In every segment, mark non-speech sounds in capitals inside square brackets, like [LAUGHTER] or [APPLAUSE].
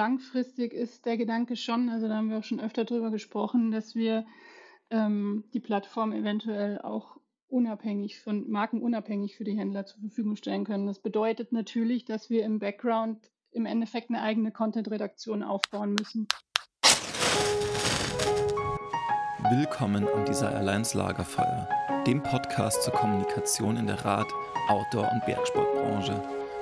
langfristig ist der Gedanke schon, also da haben wir auch schon öfter drüber gesprochen, dass wir ähm, die Plattform eventuell auch unabhängig von Marken unabhängig für die Händler zur Verfügung stellen können. Das bedeutet natürlich, dass wir im Background im Endeffekt eine eigene Content-Redaktion aufbauen müssen. Willkommen am Desire Alliance Lagerfeuer, dem Podcast zur Kommunikation in der Rad-, Outdoor- und Bergsportbranche.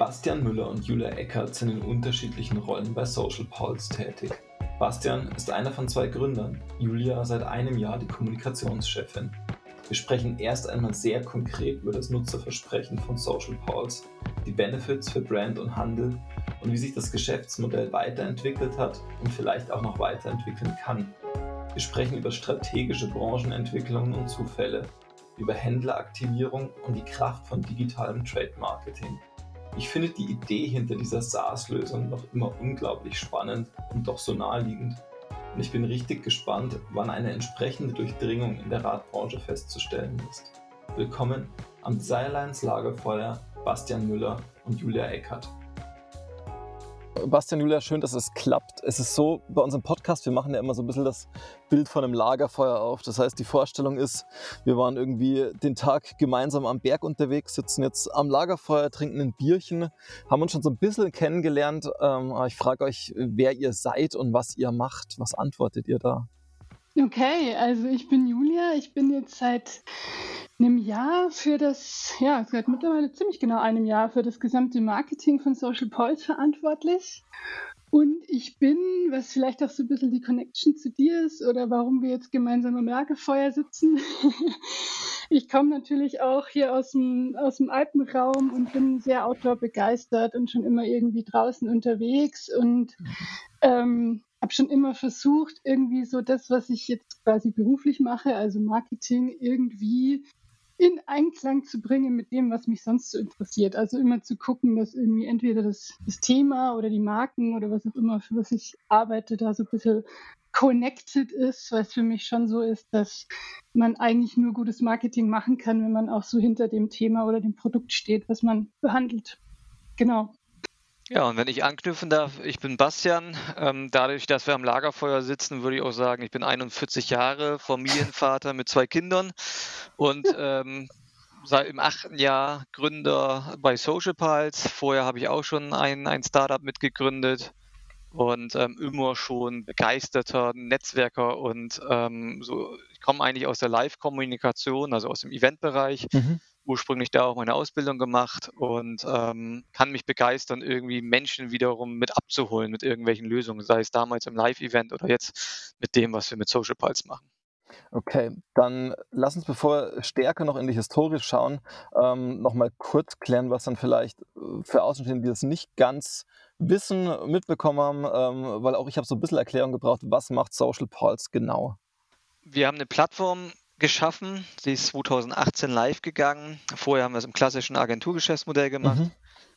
Bastian Müller und Julia Eckert sind in unterschiedlichen Rollen bei Social Pulse tätig. Bastian ist einer von zwei Gründern, Julia seit einem Jahr die Kommunikationschefin. Wir sprechen erst einmal sehr konkret über das Nutzerversprechen von Social Pulse, die Benefits für Brand und Handel und wie sich das Geschäftsmodell weiterentwickelt hat und vielleicht auch noch weiterentwickeln kann. Wir sprechen über strategische Branchenentwicklungen und Zufälle, über Händleraktivierung und die Kraft von digitalem Trade Marketing. Ich finde die Idee hinter dieser SaaS-Lösung noch immer unglaublich spannend und doch so naheliegend. Und ich bin richtig gespannt, wann eine entsprechende Durchdringung in der Radbranche festzustellen ist. Willkommen am Desirelines Lagerfeuer Bastian Müller und Julia Eckert. Bastian, Julia, schön, dass es klappt. Es ist so, bei unserem Podcast, wir machen ja immer so ein bisschen das Bild von einem Lagerfeuer auf. Das heißt, die Vorstellung ist, wir waren irgendwie den Tag gemeinsam am Berg unterwegs, sitzen jetzt am Lagerfeuer, trinken ein Bierchen, haben uns schon so ein bisschen kennengelernt. Ähm, ich frage euch, wer ihr seid und was ihr macht. Was antwortet ihr da? Okay, also ich bin Julia. Ich bin jetzt seit einem Jahr für das, ja, seit mittlerweile ziemlich genau einem Jahr für das gesamte Marketing von Social Pulse verantwortlich. Und ich bin, was vielleicht auch so ein bisschen die Connection zu dir ist oder warum wir jetzt gemeinsam am Lagerfeuer sitzen. [LAUGHS] ich komme natürlich auch hier aus dem, aus dem Alpenraum und bin sehr outdoor begeistert und schon immer irgendwie draußen unterwegs und ähm, habe schon immer versucht, irgendwie so das, was ich jetzt quasi beruflich mache, also Marketing, irgendwie in Einklang zu bringen mit dem, was mich sonst so interessiert. Also immer zu gucken, dass irgendwie entweder das, das Thema oder die Marken oder was auch immer, für was ich arbeite, da so ein bisschen connected ist, weil es für mich schon so ist, dass man eigentlich nur gutes Marketing machen kann, wenn man auch so hinter dem Thema oder dem Produkt steht, was man behandelt. Genau. Ja, und wenn ich anknüpfen darf, ich bin Bastian. Ähm, dadurch, dass wir am Lagerfeuer sitzen, würde ich auch sagen, ich bin 41 Jahre, Familienvater mit zwei Kindern und ähm, seit im achten Jahr Gründer bei Social Pulse. Vorher habe ich auch schon ein, ein Startup mitgegründet und ähm, immer schon begeisterter Netzwerker und ähm, so. Ich komme eigentlich aus der Live-Kommunikation, also aus dem Eventbereich. Mhm ursprünglich da auch meine Ausbildung gemacht und ähm, kann mich begeistern, irgendwie Menschen wiederum mit abzuholen mit irgendwelchen Lösungen, sei es damals im Live-Event oder jetzt mit dem, was wir mit Social Pulse machen. Okay, dann lass uns, bevor wir stärker noch in die Historie schauen, ähm, nochmal kurz klären, was dann vielleicht äh, für Außenstehende, die das nicht ganz wissen, mitbekommen haben, ähm, weil auch ich habe so ein bisschen Erklärung gebraucht, was macht Social Pulse genau? Wir haben eine Plattform geschaffen. Sie ist 2018 live gegangen. Vorher haben wir es im klassischen Agenturgeschäftsmodell gemacht, mhm.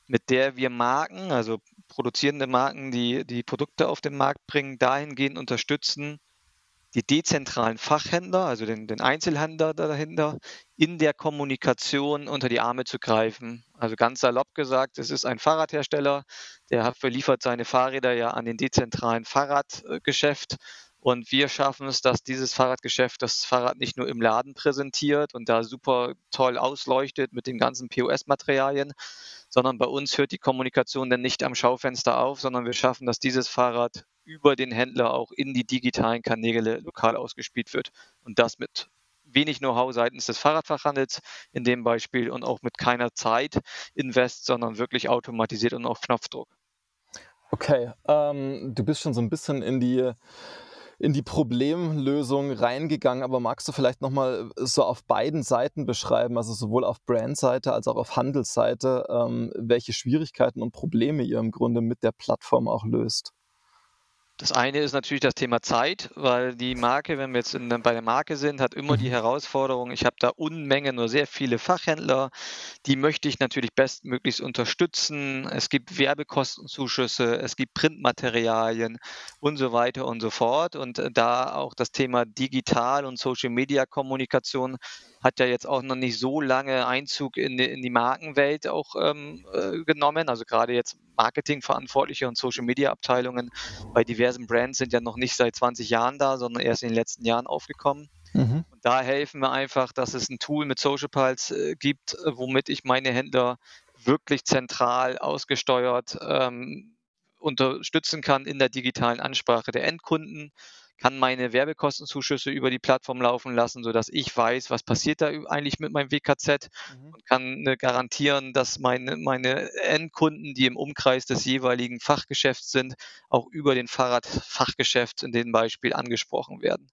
mit der wir Marken, also produzierende Marken, die die Produkte auf den Markt bringen, dahingehend unterstützen, die dezentralen Fachhändler, also den, den Einzelhändler dahinter, in der Kommunikation unter die Arme zu greifen. Also ganz salopp gesagt, es ist ein Fahrradhersteller, der verliefert seine Fahrräder ja an den dezentralen Fahrradgeschäft und wir schaffen es, dass dieses Fahrradgeschäft das Fahrrad nicht nur im Laden präsentiert und da super toll ausleuchtet mit den ganzen POS-Materialien, sondern bei uns hört die Kommunikation dann nicht am Schaufenster auf, sondern wir schaffen, dass dieses Fahrrad über den Händler auch in die digitalen Kanäle lokal ausgespielt wird. Und das mit wenig Know-how seitens des Fahrradfachhandels in dem Beispiel und auch mit keiner Zeit invest, sondern wirklich automatisiert und auf Knopfdruck. Okay, ähm, du bist schon so ein bisschen in die in die Problemlösung reingegangen, aber magst du vielleicht nochmal so auf beiden Seiten beschreiben, also sowohl auf Brandseite als auch auf Handelsseite, ähm, welche Schwierigkeiten und Probleme ihr im Grunde mit der Plattform auch löst? Das eine ist natürlich das Thema Zeit, weil die Marke, wenn wir jetzt in, bei der Marke sind, hat immer die mhm. Herausforderung, ich habe da Unmengen, nur sehr viele Fachhändler, die möchte ich natürlich bestmöglichst unterstützen. Es gibt Werbekostenzuschüsse, es gibt Printmaterialien und so weiter und so fort. Und äh, da auch das Thema Digital- und Social-Media-Kommunikation hat ja jetzt auch noch nicht so lange Einzug in die, in die Markenwelt auch ähm, äh, genommen. Also gerade jetzt Marketingverantwortliche und Social-Media-Abteilungen bei diversen Brands sind ja noch nicht seit 20 Jahren da, sondern erst in den letzten Jahren aufgekommen. Mhm. Und da helfen wir einfach, dass es ein Tool mit Social Pulse äh, gibt, äh, womit ich meine Händler wirklich zentral ausgesteuert ähm, unterstützen kann in der digitalen Ansprache der Endkunden kann meine Werbekostenzuschüsse über die Plattform laufen lassen, sodass ich weiß, was passiert da eigentlich mit meinem WKZ mhm. und kann äh, garantieren, dass meine, meine Endkunden, die im Umkreis des jeweiligen Fachgeschäfts sind, auch über den Fahrradfachgeschäft in dem Beispiel angesprochen werden.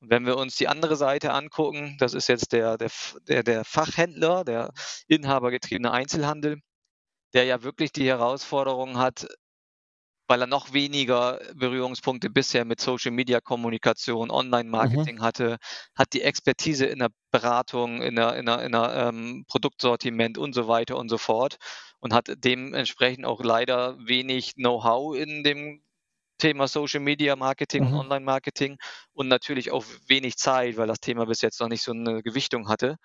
Und wenn wir uns die andere Seite angucken, das ist jetzt der, der, der, der Fachhändler, der inhabergetriebene Einzelhandel, der ja wirklich die Herausforderung hat, weil er noch weniger Berührungspunkte bisher mit Social Media Kommunikation, Online-Marketing mhm. hatte, hat die Expertise in der Beratung, in der, in der, in der ähm, Produktsortiment und so weiter und so fort und hat dementsprechend auch leider wenig Know-how in dem Thema Social Media Marketing mhm. und Online Marketing und natürlich auch wenig Zeit, weil das Thema bis jetzt noch nicht so eine Gewichtung hatte.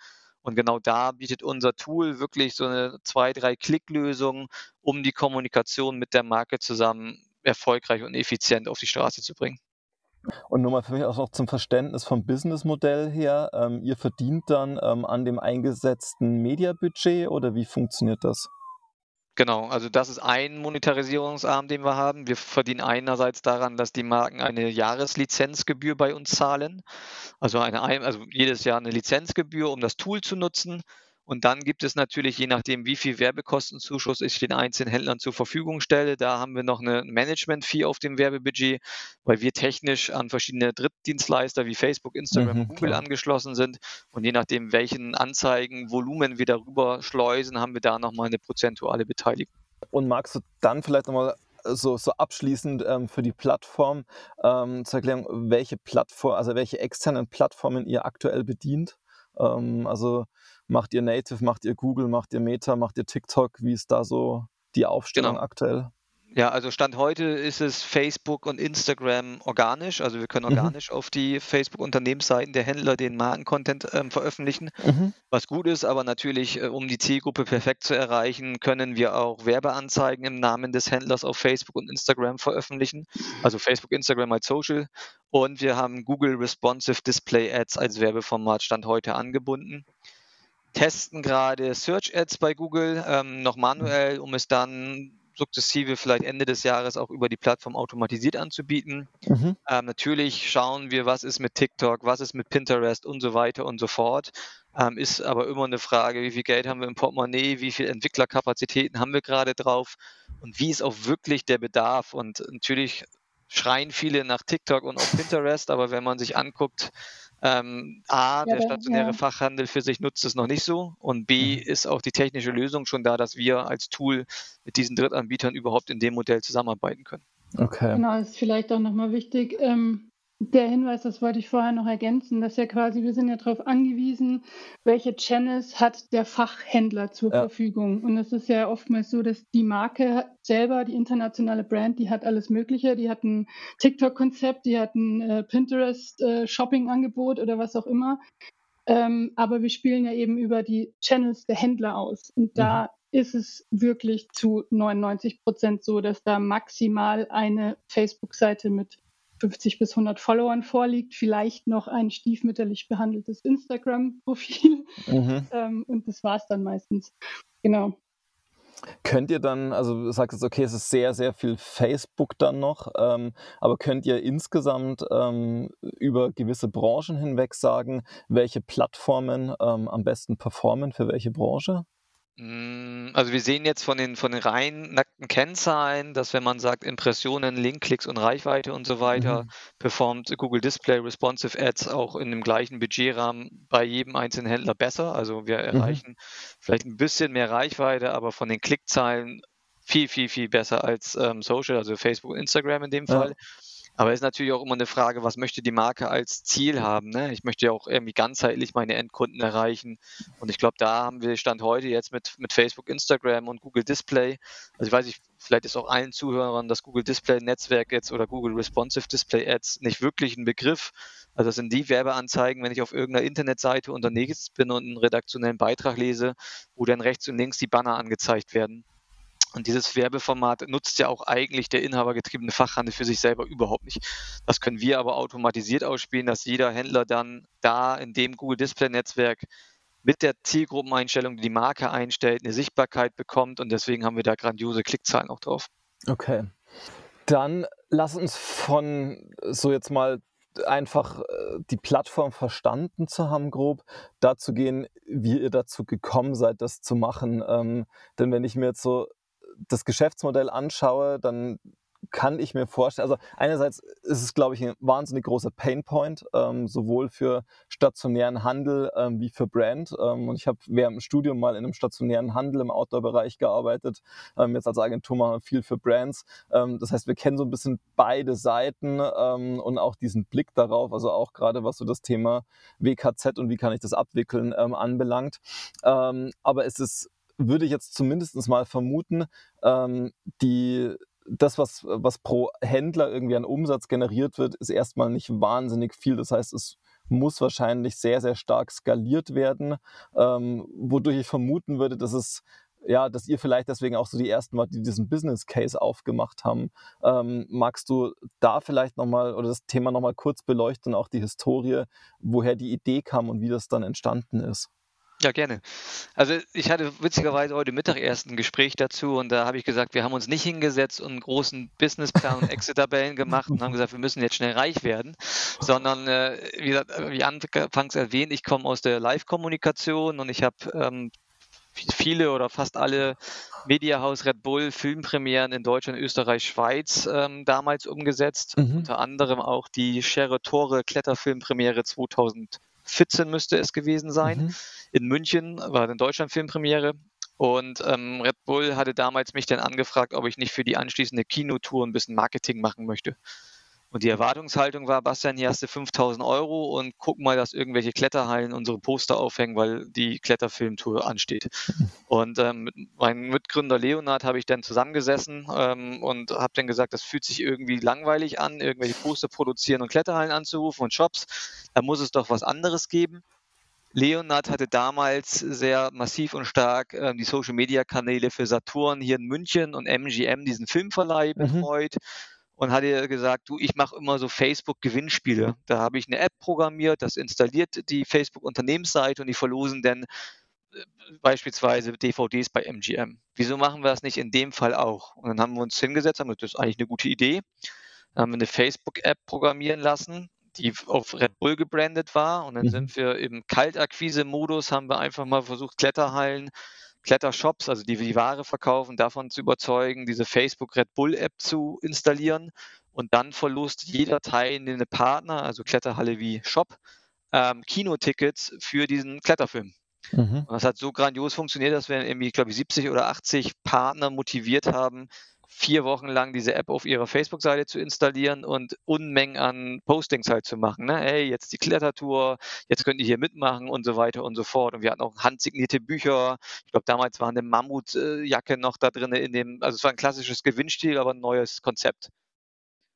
Und genau da bietet unser Tool wirklich so eine zwei, drei Klicklösung, um die Kommunikation mit der Marke zusammen erfolgreich und effizient auf die Straße zu bringen. Und nur mal für mich auch noch zum Verständnis vom Businessmodell her. Ähm, ihr verdient dann ähm, an dem eingesetzten Mediabudget oder wie funktioniert das? Genau, also das ist ein Monetarisierungsarm, den wir haben. Wir verdienen einerseits daran, dass die Marken eine Jahreslizenzgebühr bei uns zahlen, also, eine, also jedes Jahr eine Lizenzgebühr, um das Tool zu nutzen. Und dann gibt es natürlich, je nachdem, wie viel Werbekostenzuschuss ich den einzelnen Händlern zur Verfügung stelle, da haben wir noch eine Management-Fee auf dem Werbebudget, weil wir technisch an verschiedene Drittdienstleister wie Facebook, Instagram mhm, Google klar. angeschlossen sind. Und je nachdem, welchen Anzeigenvolumen wir darüber schleusen, haben wir da nochmal eine prozentuale Beteiligung. Und magst du dann vielleicht nochmal so, so abschließend ähm, für die Plattform ähm, zu erklären, welche Plattform, also welche externen Plattformen ihr aktuell bedient? Ähm, also Macht ihr Native, macht ihr Google, macht ihr Meta, macht ihr TikTok? Wie ist da so die Aufstellung genau. aktuell? Ja, also Stand heute ist es Facebook und Instagram organisch. Also wir können mhm. organisch mhm. auf die Facebook-Unternehmensseiten der Händler den Markencontent ähm, veröffentlichen, mhm. was gut ist. Aber natürlich, äh, um die Zielgruppe perfekt zu erreichen, können wir auch Werbeanzeigen im Namen des Händlers auf Facebook und Instagram veröffentlichen. Also Facebook, Instagram als Social. Und wir haben Google Responsive Display Ads als Werbeformat Stand heute angebunden testen gerade Search Ads bei Google ähm, noch manuell, um es dann sukzessive vielleicht Ende des Jahres auch über die Plattform automatisiert anzubieten. Mhm. Ähm, natürlich schauen wir, was ist mit TikTok, was ist mit Pinterest und so weiter und so fort. Ähm, ist aber immer eine Frage, wie viel Geld haben wir im Portemonnaie, wie viel Entwicklerkapazitäten haben wir gerade drauf und wie ist auch wirklich der Bedarf. Und natürlich schreien viele nach TikTok und auf Pinterest, aber wenn man sich anguckt, ähm, A, ja, der stationäre ja. Fachhandel für sich nutzt es noch nicht so und B, mhm. ist auch die technische Lösung schon da, dass wir als Tool mit diesen Drittanbietern überhaupt in dem Modell zusammenarbeiten können. Okay. Genau, ist vielleicht auch nochmal wichtig. Ähm, der Hinweis, das wollte ich vorher noch ergänzen, dass ja quasi, wir sind ja darauf angewiesen, welche Channels hat der Fachhändler zur ja. Verfügung. Und es ist ja oftmals so, dass die Marke selber, die internationale Brand, die hat alles Mögliche. Die hat ein TikTok-Konzept, die hat ein äh, Pinterest-Shopping-Angebot äh, oder was auch immer. Ähm, aber wir spielen ja eben über die Channels der Händler aus. Und da mhm. ist es wirklich zu 99 Prozent so, dass da maximal eine Facebook-Seite mit 50 bis 100 Followern vorliegt, vielleicht noch ein stiefmütterlich behandeltes Instagram-Profil. Mhm. Ähm, und das war es dann meistens. Genau. Könnt ihr dann, also du sagst jetzt, okay, es ist sehr, sehr viel Facebook dann noch, ähm, aber könnt ihr insgesamt ähm, über gewisse Branchen hinweg sagen, welche Plattformen ähm, am besten performen für welche Branche? Hm, also wir sehen jetzt von den, von den rein nackten Kennzahlen, dass wenn man sagt Impressionen, Linkklicks und Reichweite und so weiter, mhm. performt Google Display Responsive Ads auch in dem gleichen Budgetrahmen bei jedem einzelnen Händler besser. Also wir mhm. erreichen mhm. vielleicht ein bisschen mehr Reichweite, aber von den Klickzahlen viel, viel, viel besser als ähm, Social, also Facebook Instagram in dem Fall. Ja. Aber es ist natürlich auch immer eine Frage, was möchte die Marke als Ziel haben. Ne? Ich möchte ja auch irgendwie ganzheitlich meine Endkunden erreichen. Und ich glaube, da haben wir Stand heute jetzt mit, mit Facebook, Instagram und Google Display. Also ich weiß nicht, vielleicht ist auch allen Zuhörern das Google Display Netzwerk jetzt oder Google Responsive Display Ads nicht wirklich ein Begriff. Also das sind die Werbeanzeigen, wenn ich auf irgendeiner Internetseite unterwegs bin und einen redaktionellen Beitrag lese, wo dann rechts und links die Banner angezeigt werden. Und dieses Werbeformat nutzt ja auch eigentlich der inhabergetriebene Fachhandel für sich selber überhaupt nicht. Das können wir aber automatisiert ausspielen, dass jeder Händler dann da in dem Google Display Netzwerk mit der Zielgruppeneinstellung, die die Marke einstellt, eine Sichtbarkeit bekommt und deswegen haben wir da grandiose Klickzahlen auch drauf. Okay. Dann lass uns von so jetzt mal einfach äh, die Plattform verstanden zu haben, grob, dazu gehen, wie ihr dazu gekommen seid, das zu machen. Ähm, denn wenn ich mir jetzt so das Geschäftsmodell anschaue, dann kann ich mir vorstellen, also einerseits ist es, glaube ich, ein wahnsinnig großer Painpoint, ähm, sowohl für stationären Handel ähm, wie für Brand. Ähm, und ich habe während dem Studium mal in einem stationären Handel im Outdoor-Bereich gearbeitet. Ähm, jetzt als Agentur machen wir viel für Brands. Ähm, das heißt, wir kennen so ein bisschen beide Seiten ähm, und auch diesen Blick darauf, also auch gerade was so das Thema WKZ und wie kann ich das abwickeln anbelangt. aber es ist würde ich jetzt zumindest mal vermuten, ähm, die, das, was, was pro Händler irgendwie an Umsatz generiert wird, ist erstmal nicht wahnsinnig viel. Das heißt, es muss wahrscheinlich sehr, sehr stark skaliert werden, ähm, wodurch ich vermuten würde, dass es ja, dass ihr vielleicht deswegen auch so die ersten war, die diesen Business Case aufgemacht haben. Ähm, magst du da vielleicht nochmal oder das Thema nochmal kurz beleuchten, auch die Historie, woher die Idee kam und wie das dann entstanden ist? Ja, gerne. Also ich hatte witzigerweise heute Mittag erst ein Gespräch dazu und da habe ich gesagt, wir haben uns nicht hingesetzt und einen großen Businessplan und Exit-Tabellen gemacht und haben gesagt, wir müssen jetzt schnell reich werden, sondern äh, wie, gesagt, wie anfangs erwähnt, ich komme aus der Live-Kommunikation und ich habe ähm, viele oder fast alle Mediahaus Red Bull Filmpremieren in Deutschland, Österreich, Schweiz ähm, damals umgesetzt. Mhm. Unter anderem auch die Schere Tore Kletterfilmpremiere 2000 14 müsste es gewesen sein. Mhm. In München war in Deutschland Filmpremiere. Und ähm, Red Bull hatte damals mich dann angefragt, ob ich nicht für die anschließende Kinotour ein bisschen Marketing machen möchte. Und die Erwartungshaltung war, Bastian, hier hast du 5000 Euro und guck mal, dass irgendwelche Kletterhallen unsere Poster aufhängen, weil die Kletterfilmtour ansteht. [LAUGHS] Und ähm, mit meinem Mitgründer Leonard habe ich dann zusammengesessen ähm, und habe dann gesagt, das fühlt sich irgendwie langweilig an, irgendwelche Poster produzieren und Kletterhallen anzurufen und Shops. Da muss es doch was anderes geben. Leonard hatte damals sehr massiv und stark äh, die Social Media Kanäle für Saturn hier in München und MGM, diesen Filmverleih, mhm. betreut. Mhm und hatte gesagt, du, ich mache immer so Facebook-Gewinnspiele. Da habe ich eine App programmiert, das installiert die Facebook-Unternehmensseite und die verlosen dann äh, beispielsweise DVDs bei MGM. Wieso machen wir das nicht in dem Fall auch? Und dann haben wir uns hingesetzt, haben gesagt, das ist eigentlich eine gute Idee. Dann haben wir eine Facebook-App programmieren lassen, die auf Red Bull gebrandet war. Und dann mhm. sind wir im Kaltakquise-Modus, haben wir einfach mal versucht, Kletterhallen Klettershops, also die die Ware verkaufen, davon zu überzeugen, diese Facebook Red Bull App zu installieren und dann verlust jeder teilnehmende Partner, also Kletterhalle wie Shop, ähm, Kinotickets für diesen Kletterfilm. Mhm. Und das hat so grandios funktioniert, dass wir irgendwie, glaube ich, 70 oder 80 Partner motiviert haben, vier Wochen lang diese App auf ihrer Facebook-Seite zu installieren und Unmengen an Postings halt zu machen. Ne? Hey, jetzt die Klettertour, jetzt könnt ihr hier mitmachen und so weiter und so fort. Und wir hatten auch handsignierte Bücher. Ich glaube, damals war eine Mammutjacke noch da drin in dem, also es war ein klassisches Gewinnstil, aber ein neues Konzept.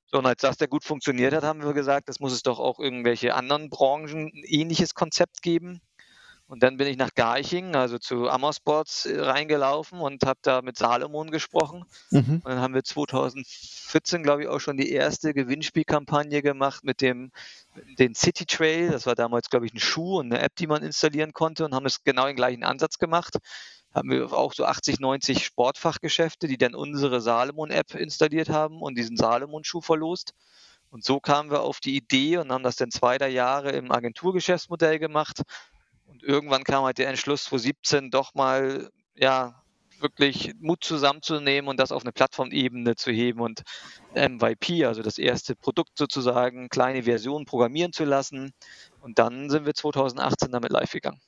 So, und als das der gut funktioniert hat, haben wir gesagt, das muss es doch auch irgendwelche anderen Branchen ein ähnliches Konzept geben. Und dann bin ich nach Garching, also zu Ammersports äh, reingelaufen und habe da mit Salomon gesprochen. Mhm. Und dann haben wir 2014, glaube ich, auch schon die erste Gewinnspielkampagne gemacht mit dem den City Trail. Das war damals, glaube ich, ein Schuh und eine App, die man installieren konnte und haben es genau den gleichen Ansatz gemacht. Haben wir auch so 80, 90 Sportfachgeschäfte, die dann unsere Salomon-App installiert haben und diesen Salomon-Schuh verlost. Und so kamen wir auf die Idee und haben das dann zwei, drei Jahre im Agenturgeschäftsmodell gemacht und irgendwann kam halt der Entschluss 2017 doch mal, ja, wirklich Mut zusammenzunehmen und das auf eine Plattformebene zu heben und MVP, also das erste Produkt sozusagen, kleine Version programmieren zu lassen. Und dann sind wir 2018 damit live gegangen.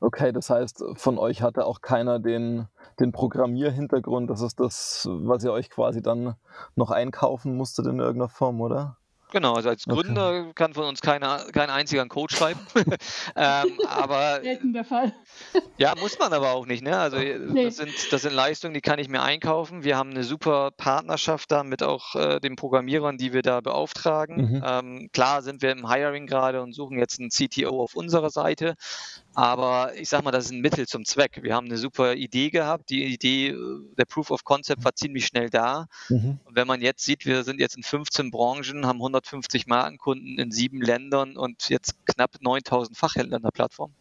Okay, das heißt, von euch hatte auch keiner den, den Programmierhintergrund. Das ist das, was ihr euch quasi dann noch einkaufen musstet in irgendeiner Form, oder? Genau, also als Gründer okay. kann von uns keiner, kein einziger einen Code schreiben. [LAUGHS] ähm, aber Selten der Fall. [LAUGHS] ja, muss man aber auch nicht. Ne? Also nee. das, sind, das sind Leistungen, die kann ich mir einkaufen. Wir haben eine super Partnerschaft da mit auch äh, den Programmierern, die wir da beauftragen. Mhm. Ähm, klar sind wir im Hiring gerade und suchen jetzt einen CTO auf unserer Seite. Aber ich sag mal, das ist ein Mittel zum Zweck. Wir haben eine super Idee gehabt. Die Idee, äh, der Proof of Concept war ziemlich schnell da. Mhm. Und wenn man jetzt sieht, wir sind jetzt in 15 Branchen, haben 150 Markenkunden in sieben Ländern und jetzt knapp 9000 Fachhändler in der Plattform.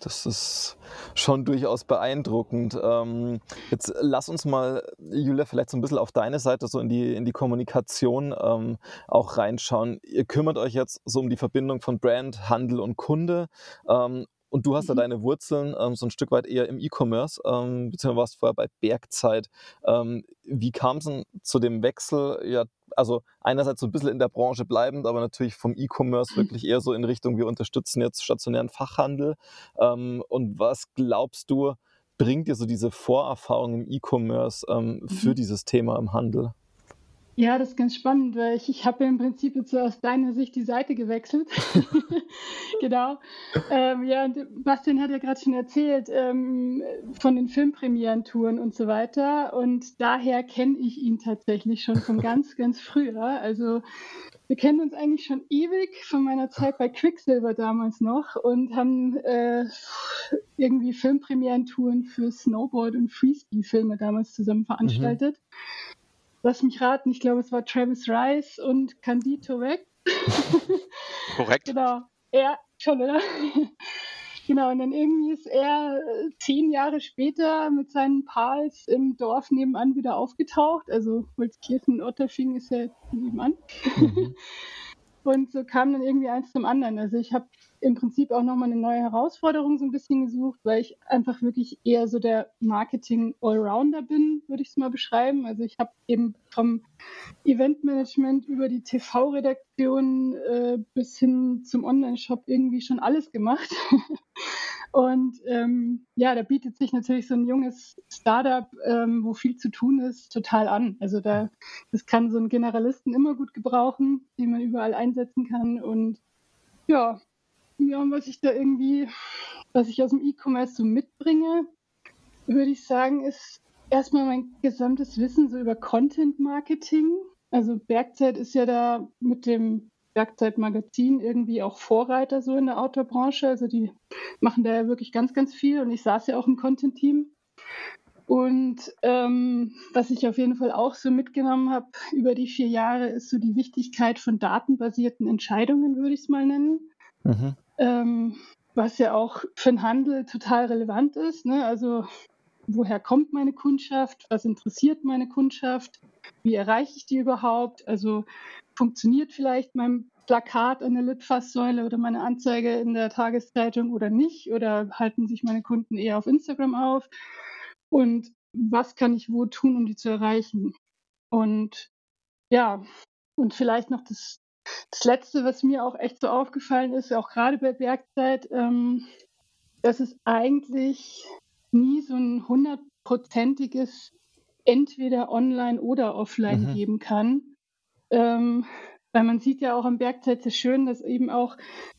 Das ist schon durchaus beeindruckend. Ähm, jetzt lass uns mal, Julia, vielleicht so ein bisschen auf deine Seite, so in die, in die Kommunikation ähm, auch reinschauen. Ihr kümmert euch jetzt so um die Verbindung von Brand, Handel und Kunde. Ähm, und du hast mhm. ja deine Wurzeln ähm, so ein Stück weit eher im E-Commerce, ähm, beziehungsweise warst vorher bei Bergzeit. Ähm, wie kam es denn zu dem Wechsel? Ja, also einerseits so ein bisschen in der Branche bleibend, aber natürlich vom E-Commerce mhm. wirklich eher so in Richtung, wir unterstützen jetzt stationären Fachhandel. Ähm, und was glaubst du, bringt dir so diese Vorerfahrung im E-Commerce ähm, mhm. für dieses Thema im Handel? Ja, das ist ganz spannend, weil ich, ich habe ja im Prinzip jetzt so aus deiner Sicht die Seite gewechselt. [LAUGHS] [LAUGHS] genau. Ähm, ja, und Bastian hat ja gerade schon erzählt ähm, von den Filmpremierentouren und so weiter. Und daher kenne ich ihn tatsächlich schon von ganz, [LAUGHS] ganz früher. Also wir kennen uns eigentlich schon ewig von meiner Zeit bei Quicksilver damals noch und haben äh, irgendwie Filmpremierentouren für Snowboard- und Freeski-Filme damals zusammen veranstaltet. Mhm lass mich raten, ich glaube, es war Travis Rice und Candito weg. [LAUGHS] Korrekt. genau. Ja, schon, oder? [LAUGHS] genau, und dann irgendwie ist er äh, zehn Jahre später mit seinen Pals im Dorf nebenan wieder aufgetaucht. Also Holzkirchen Otterfing ist ja nebenan. Mhm. [LAUGHS] und so kam dann irgendwie eins zum anderen. Also ich habe im Prinzip auch nochmal eine neue Herausforderung so ein bisschen gesucht, weil ich einfach wirklich eher so der Marketing-Allrounder bin, würde ich es mal beschreiben. Also ich habe eben vom Eventmanagement über die TV-Redaktion äh, bis hin zum Online-Shop irgendwie schon alles gemacht. [LAUGHS] Und ähm, ja, da bietet sich natürlich so ein junges Startup, ähm, wo viel zu tun ist, total an. Also da, das kann so einen Generalisten immer gut gebrauchen, den man überall einsetzen kann. Und ja, ja, was ich da irgendwie, was ich aus dem E-Commerce so mitbringe, würde ich sagen, ist erstmal mein gesamtes Wissen so über Content Marketing. Also Bergzeit ist ja da mit dem Bergzeit Magazin irgendwie auch Vorreiter so in der Outdoor-Branche. Also die machen da ja wirklich ganz, ganz viel und ich saß ja auch im Content-Team. Und ähm, was ich auf jeden Fall auch so mitgenommen habe über die vier Jahre, ist so die Wichtigkeit von datenbasierten Entscheidungen, würde ich es mal nennen. Mhm ähm, was ja auch für den Handel total relevant ist. Ne? Also woher kommt meine Kundschaft? Was interessiert meine Kundschaft? Wie erreiche ich die überhaupt? Also funktioniert vielleicht mein Plakat an der Litfaßsäule oder meine Anzeige in der Tageszeitung oder nicht? Oder halten sich meine Kunden eher auf Instagram auf? Und was kann ich wo tun, um die zu erreichen? Und ja, und vielleicht noch das das Letzte, was mir auch echt so aufgefallen ist, auch gerade bei Bergzeit, ähm, dass es eigentlich nie so ein hundertprozentiges entweder online oder offline mhm. geben kann. Ähm, weil man sieht ja auch am Bergzeit sehr schön, dass eben auch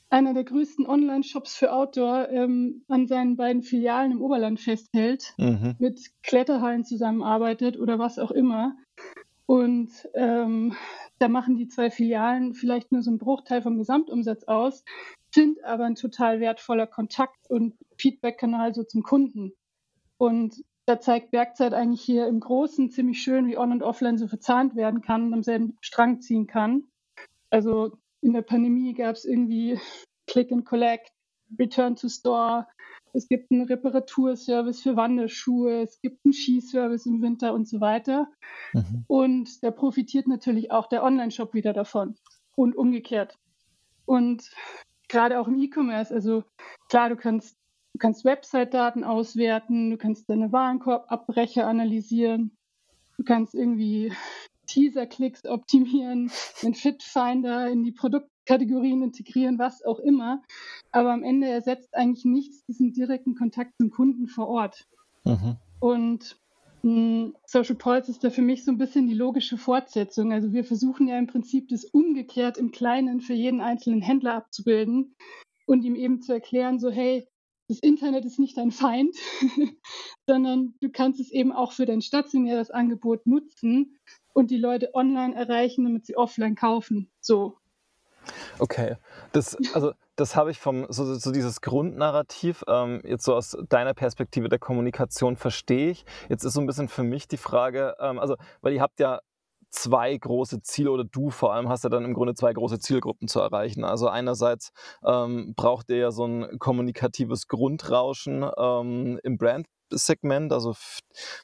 einer der größten Online-Shops für Outdoor ähm, an seinen beiden Filialen im Oberland festhält, mhm. mit Kletterhallen zusammenarbeitet oder was auch immer. Und ähm, da machen die zwei Filialen vielleicht nur so einen Bruchteil vom Gesamtumsatz aus, sind aber ein total wertvoller Kontakt und Feedback-Kanal so zum Kunden. Und da zeigt Bergzeit eigentlich hier im Großen ziemlich schön, wie On- und Offline so verzahnt werden kann und am selben Strang ziehen kann. Also in der Pandemie gab es irgendwie Click and Collect, Return to Store, es gibt einen Reparaturservice für Wanderschuhe, es gibt einen Skiservice im Winter und so weiter. Mhm. Und da profitiert natürlich auch der Online-Shop wieder davon und umgekehrt. Und gerade auch im E-Commerce, also klar, du kannst, du kannst Website-Daten auswerten, du kannst deine Warenkorbabbrecher analysieren, du kannst irgendwie Teaser-Klicks optimieren, den Fit-Finder in die Produkt Produktkategorien integrieren, was auch immer. Aber am Ende ersetzt eigentlich nichts diesen direkten Kontakt zum Kunden vor Ort. Mhm. Und mh, hm, Social Pulse ist da für mich so ein bisschen die logische Fortsetzung. Also wir versuchen ja im Prinzip das umgekehrt im Kleinen für jeden einzelnen Händler abzubilden und ihm eben zu erklären, so hey, das Internet ist nicht dein Feind, [LAUGHS] sondern du kannst es eben auch für dein stationäres Angebot nutzen und die Leute online erreichen, damit sie offline kaufen. So. Okay, das, also das habe ich vom, so, so dieses Grundnarrativ, ähm, jetzt so aus deiner Perspektive der Kommunikation verstehe ich. Jetzt ist so ein bisschen für mich die Frage, ähm, also, weil ihr habt ja zwei große Ziele oder du vor allem hast ja dann im Grunde zwei große Zielgruppen zu erreichen. Also einerseits ähm, braucht ihr ja so ein kommunikatives Grundrauschen ähm, im Brand Segment, also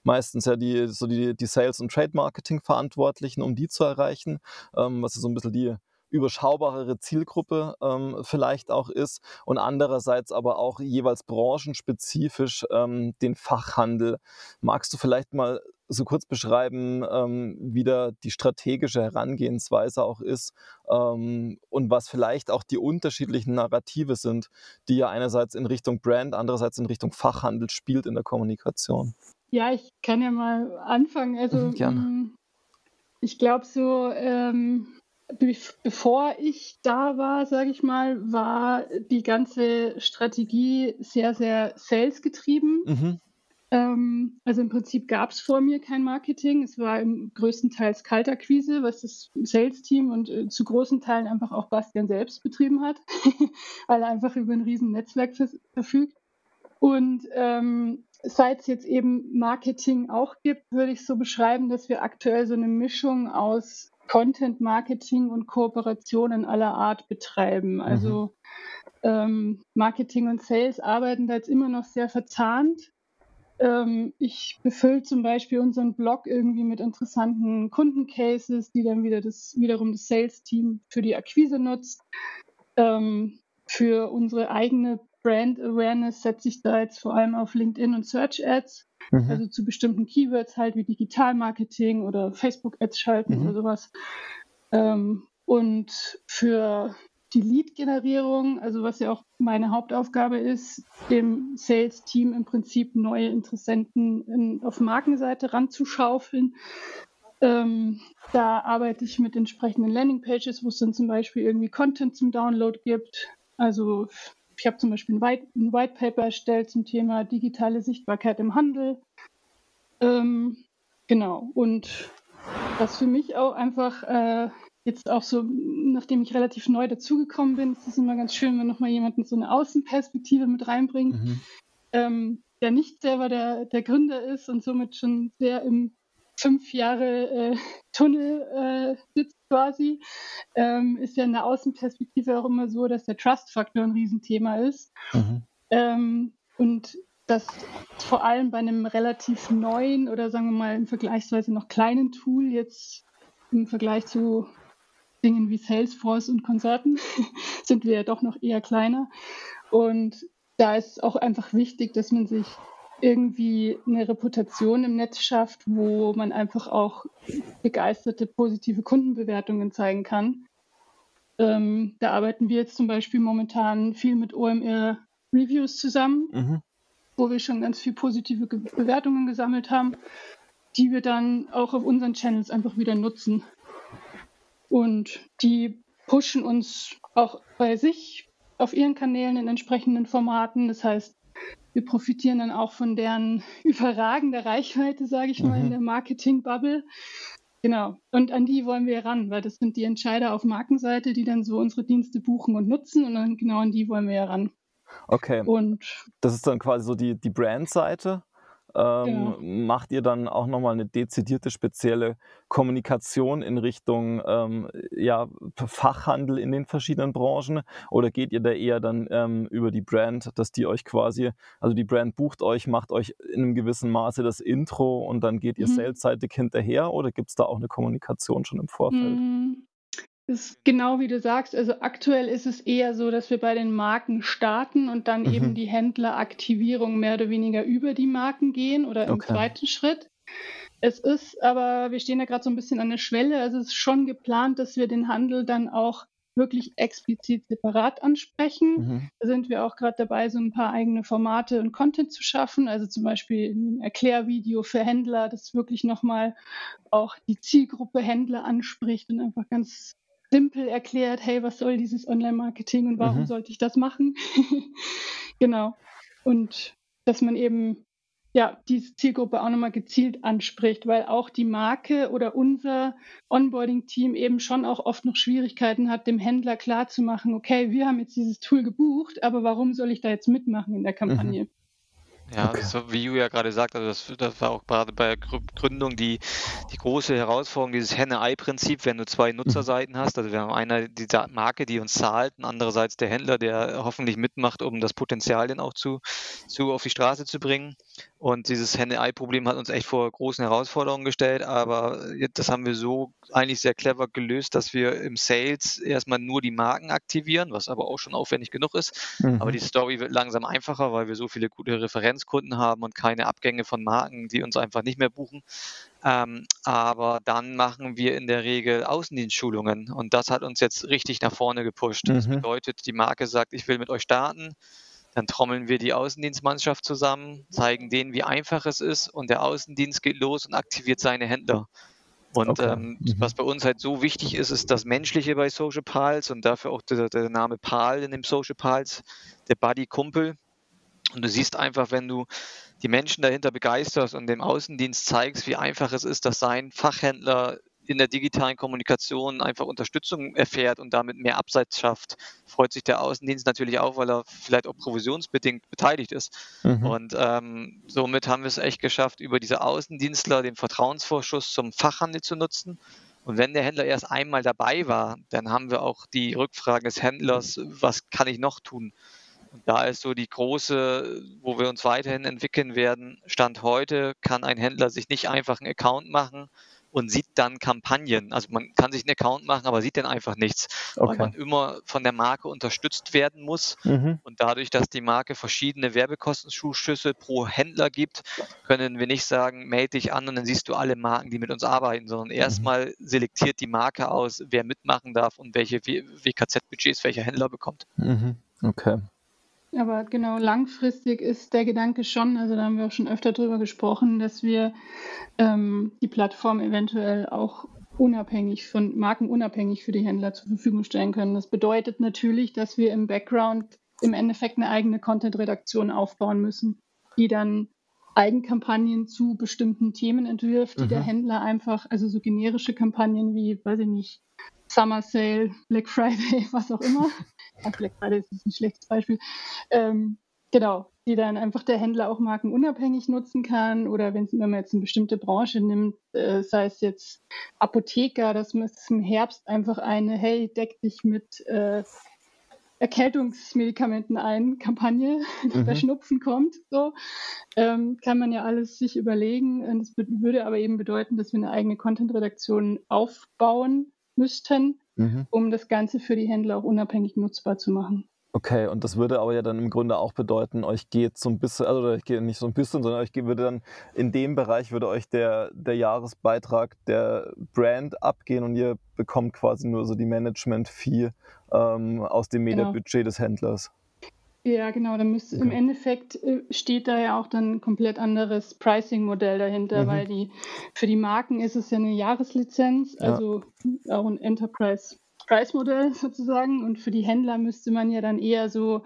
meistens ja die, so die, die Sales- und Trade-Marketing-Verantwortlichen, um die zu erreichen, ähm, was ist so ein bisschen die überschaubarere Zielgruppe ähm, vielleicht auch ist und andererseits aber auch jeweils branchenspezifisch ähm, den Fachhandel. Magst du vielleicht mal so kurz beschreiben, ähm, wie da die strategische Herangehensweise auch ist ähm, und was vielleicht auch die unterschiedlichen Narrative sind, die ja einerseits in Richtung Brand, andererseits in Richtung Fachhandel spielt in der Kommunikation? Ja, ich kann ja mal anfangen. Also, mhm, Gerne. Mm, ich glaube so, ähm, bevor ich da war, sage ich mal, war die ganze Strategie sehr, sehr sales getrieben. Mhm. Ähm, also im Prinzip gab es vor mir kein Marketing. Es war im größtenteils Kaltakquise, was das Sales-Team und äh, zu großen Teilen einfach auch Bastian selbst betrieben hat, [LAUGHS] weil er einfach über ein riesen Netzwerk verfügt. Und ähm, seit es jetzt eben Marketing auch gibt, würde ich so beschreiben, dass wir aktuell so eine Mischung aus Content Marketing und Kooperationen aller Art betreiben. Also mhm. ähm, Marketing und Sales arbeiten da jetzt immer noch sehr verzahnt. Ähm, ich befülle zum Beispiel unseren Blog irgendwie mit interessanten Kundencases, die dann wieder das, wiederum das Sales-Team für die Akquise nutzt. Ähm, für unsere eigene Brand Awareness setze ich da jetzt vor allem auf LinkedIn und Search Ads. Mhm. Also zu bestimmten Keywords halt wie Digital-Marketing oder Facebook-Ads schalten mhm. oder sowas. Ähm, und für die Lead-Generierung, also was ja auch meine Hauptaufgabe ist, dem Sales-Team im Prinzip neue Interessenten in, auf Markenseite ranzuschaufeln. Ähm, da arbeite ich mit entsprechenden Landing-Pages, wo es dann zum Beispiel irgendwie Content zum Download gibt. Also ich habe zum Beispiel ein White, ein White, Paper erstellt zum Thema digitale Sichtbarkeit im Handel. Ähm, genau. Und was für mich auch einfach äh, jetzt auch so, nachdem ich relativ neu dazugekommen bin, ist es immer ganz schön, wenn nochmal jemand so eine Außenperspektive mit reinbringt, mhm. ähm, der nicht selber der, der Gründer ist und somit schon sehr im fünf Jahre äh, Tunnel äh, sitzt quasi, ähm, ist ja in der Außenperspektive auch immer so, dass der Trust-Faktor ein Riesenthema ist. Mhm. Ähm, und dass vor allem bei einem relativ neuen oder sagen wir mal im vergleichsweise noch kleinen Tool jetzt im Vergleich zu Dingen wie Salesforce und Konsorten [LAUGHS] sind wir ja doch noch eher kleiner. Und da ist es auch einfach wichtig, dass man sich irgendwie eine Reputation im Netz schafft, wo man einfach auch begeisterte, positive Kundenbewertungen zeigen kann. Ähm, da arbeiten wir jetzt zum Beispiel momentan viel mit OMR Reviews zusammen, mhm. wo wir schon ganz viel positive Ge Bewertungen gesammelt haben, die wir dann auch auf unseren Channels einfach wieder nutzen. Und die pushen uns auch bei sich auf ihren Kanälen in entsprechenden Formaten. Das heißt, wir profitieren dann auch von deren [LAUGHS] überragender Reichweite, sage ich mal, mhm. in der Marketing-Bubble. Genau. Und an die wollen wir ran, weil das sind die Entscheider auf Markenseite, die dann so unsere Dienste buchen und nutzen. Und dann genau an die wollen wir ran. Okay. Und das ist dann quasi so die, die Brand-Seite. Ähm, ja. Macht ihr dann auch nochmal eine dezidierte spezielle Kommunikation in Richtung ähm, ja, Fachhandel in den verschiedenen Branchen oder geht ihr da eher dann ähm, über die Brand, dass die euch quasi, also die Brand bucht euch, macht euch in einem gewissen Maße das Intro und dann geht ihr mhm. salesseitig hinterher oder gibt es da auch eine Kommunikation schon im Vorfeld? Mhm. Ist genau wie du sagst. Also aktuell ist es eher so, dass wir bei den Marken starten und dann mhm. eben die Händleraktivierung mehr oder weniger über die Marken gehen oder im okay. zweiten Schritt. Es ist aber, wir stehen da gerade so ein bisschen an der Schwelle. Also es ist schon geplant, dass wir den Handel dann auch wirklich explizit separat ansprechen. Mhm. Da sind wir auch gerade dabei, so ein paar eigene Formate und Content zu schaffen. Also zum Beispiel ein Erklärvideo für Händler, das wirklich nochmal auch die Zielgruppe Händler anspricht und einfach ganz simpel erklärt, hey, was soll dieses Online-Marketing und warum mhm. sollte ich das machen? [LAUGHS] genau. Und dass man eben ja, diese Zielgruppe auch nochmal gezielt anspricht, weil auch die Marke oder unser Onboarding-Team eben schon auch oft noch Schwierigkeiten hat, dem Händler klarzumachen, okay, wir haben jetzt dieses Tool gebucht, aber warum soll ich da jetzt mitmachen in der Kampagne? Mhm. Ja, okay. das, wie Julia gerade sagt, also das, das, war auch gerade bei der Gründung die, die große Herausforderung, dieses Henne-Ei-Prinzip, wenn du zwei mhm. Nutzerseiten hast. Also wir haben einer die Marke, die uns zahlt, und andererseits der Händler, der hoffentlich mitmacht, um das Potenzial dann auch zu, zu auf die Straße zu bringen. Und dieses Henne-Ei-Problem hat uns echt vor großen Herausforderungen gestellt, aber das haben wir so eigentlich sehr clever gelöst, dass wir im Sales erstmal nur die Marken aktivieren, was aber auch schon aufwendig genug ist. Mhm. Aber die Story wird langsam einfacher, weil wir so viele gute Referenzkunden haben und keine Abgänge von Marken, die uns einfach nicht mehr buchen. Ähm, aber dann machen wir in der Regel Außendienstschulungen und das hat uns jetzt richtig nach vorne gepusht. Mhm. Das bedeutet, die Marke sagt, ich will mit euch starten dann trommeln wir die Außendienstmannschaft zusammen, zeigen denen, wie einfach es ist und der Außendienst geht los und aktiviert seine Händler. Und okay. ähm, mhm. was bei uns halt so wichtig ist, ist das Menschliche bei Social Pals und dafür auch der, der Name Pal in dem Social Pals, der Buddy Kumpel. Und du siehst einfach, wenn du die Menschen dahinter begeisterst und dem Außendienst zeigst, wie einfach es ist, dass sein Fachhändler in der digitalen Kommunikation einfach Unterstützung erfährt und damit mehr Abseits schafft, freut sich der Außendienst natürlich auch, weil er vielleicht auch provisionsbedingt beteiligt ist. Mhm. Und ähm, somit haben wir es echt geschafft, über diese Außendienstler den Vertrauensvorschuss zum Fachhandel zu nutzen. Und wenn der Händler erst einmal dabei war, dann haben wir auch die Rückfragen des Händlers, was kann ich noch tun? Und da ist so die große, wo wir uns weiterhin entwickeln werden. Stand heute kann ein Händler sich nicht einfach einen Account machen und sieht dann Kampagnen. Also man kann sich einen Account machen, aber sieht dann einfach nichts, okay. weil man immer von der Marke unterstützt werden muss. Mhm. Und dadurch, dass die Marke verschiedene Werbekostenzuschüsse pro Händler gibt, können wir nicht sagen, melde dich an und dann siehst du alle Marken, die mit uns arbeiten, sondern mhm. erstmal selektiert die Marke aus, wer mitmachen darf und welche WKZ-Budgets welcher Händler bekommt. Mhm. Okay. Aber genau, langfristig ist der Gedanke schon, also da haben wir auch schon öfter drüber gesprochen, dass wir ähm, die Plattform eventuell auch unabhängig von Marken unabhängig für die Händler zur Verfügung stellen können. Das bedeutet natürlich, dass wir im Background im Endeffekt eine eigene Content-Redaktion aufbauen müssen, die dann Eigenkampagnen zu bestimmten Themen entwirft, die mhm. der Händler einfach, also so generische Kampagnen wie, weiß ich nicht, Summer Sale, Black Friday, [LAUGHS] was auch immer. Black Friday ist ein schlechtes Beispiel. Ähm, genau, die dann einfach der Händler auch markenunabhängig nutzen kann oder wenn, wenn man jetzt eine bestimmte Branche nimmt, äh, sei es jetzt Apotheker, dass man im Herbst einfach eine, hey, deck dich mit äh, Erkältungsmedikamenten ein, Kampagne, [LAUGHS] mhm. der Schnupfen kommt, so, ähm, kann man ja alles sich überlegen. Und das würde aber eben bedeuten, dass wir eine eigene Content-Redaktion aufbauen müssten, mhm. um das Ganze für die Händler auch unabhängig nutzbar zu machen. Okay, und das würde aber ja dann im Grunde auch bedeuten, euch geht so ein bisschen, also euch geht nicht so ein bisschen, sondern euch würde dann in dem Bereich würde euch der, der Jahresbeitrag der Brand abgehen und ihr bekommt quasi nur so die Management-Fee ähm, aus dem genau. Media-Budget des Händlers. Ja, genau. Da müsste okay. im Endeffekt äh, steht da ja auch dann ein komplett anderes Pricing-Modell dahinter, mhm. weil die für die Marken ist es ja eine Jahreslizenz, ja. also auch ein Enterprise Preismodell [LAUGHS] sozusagen. Und für die Händler müsste man ja dann eher so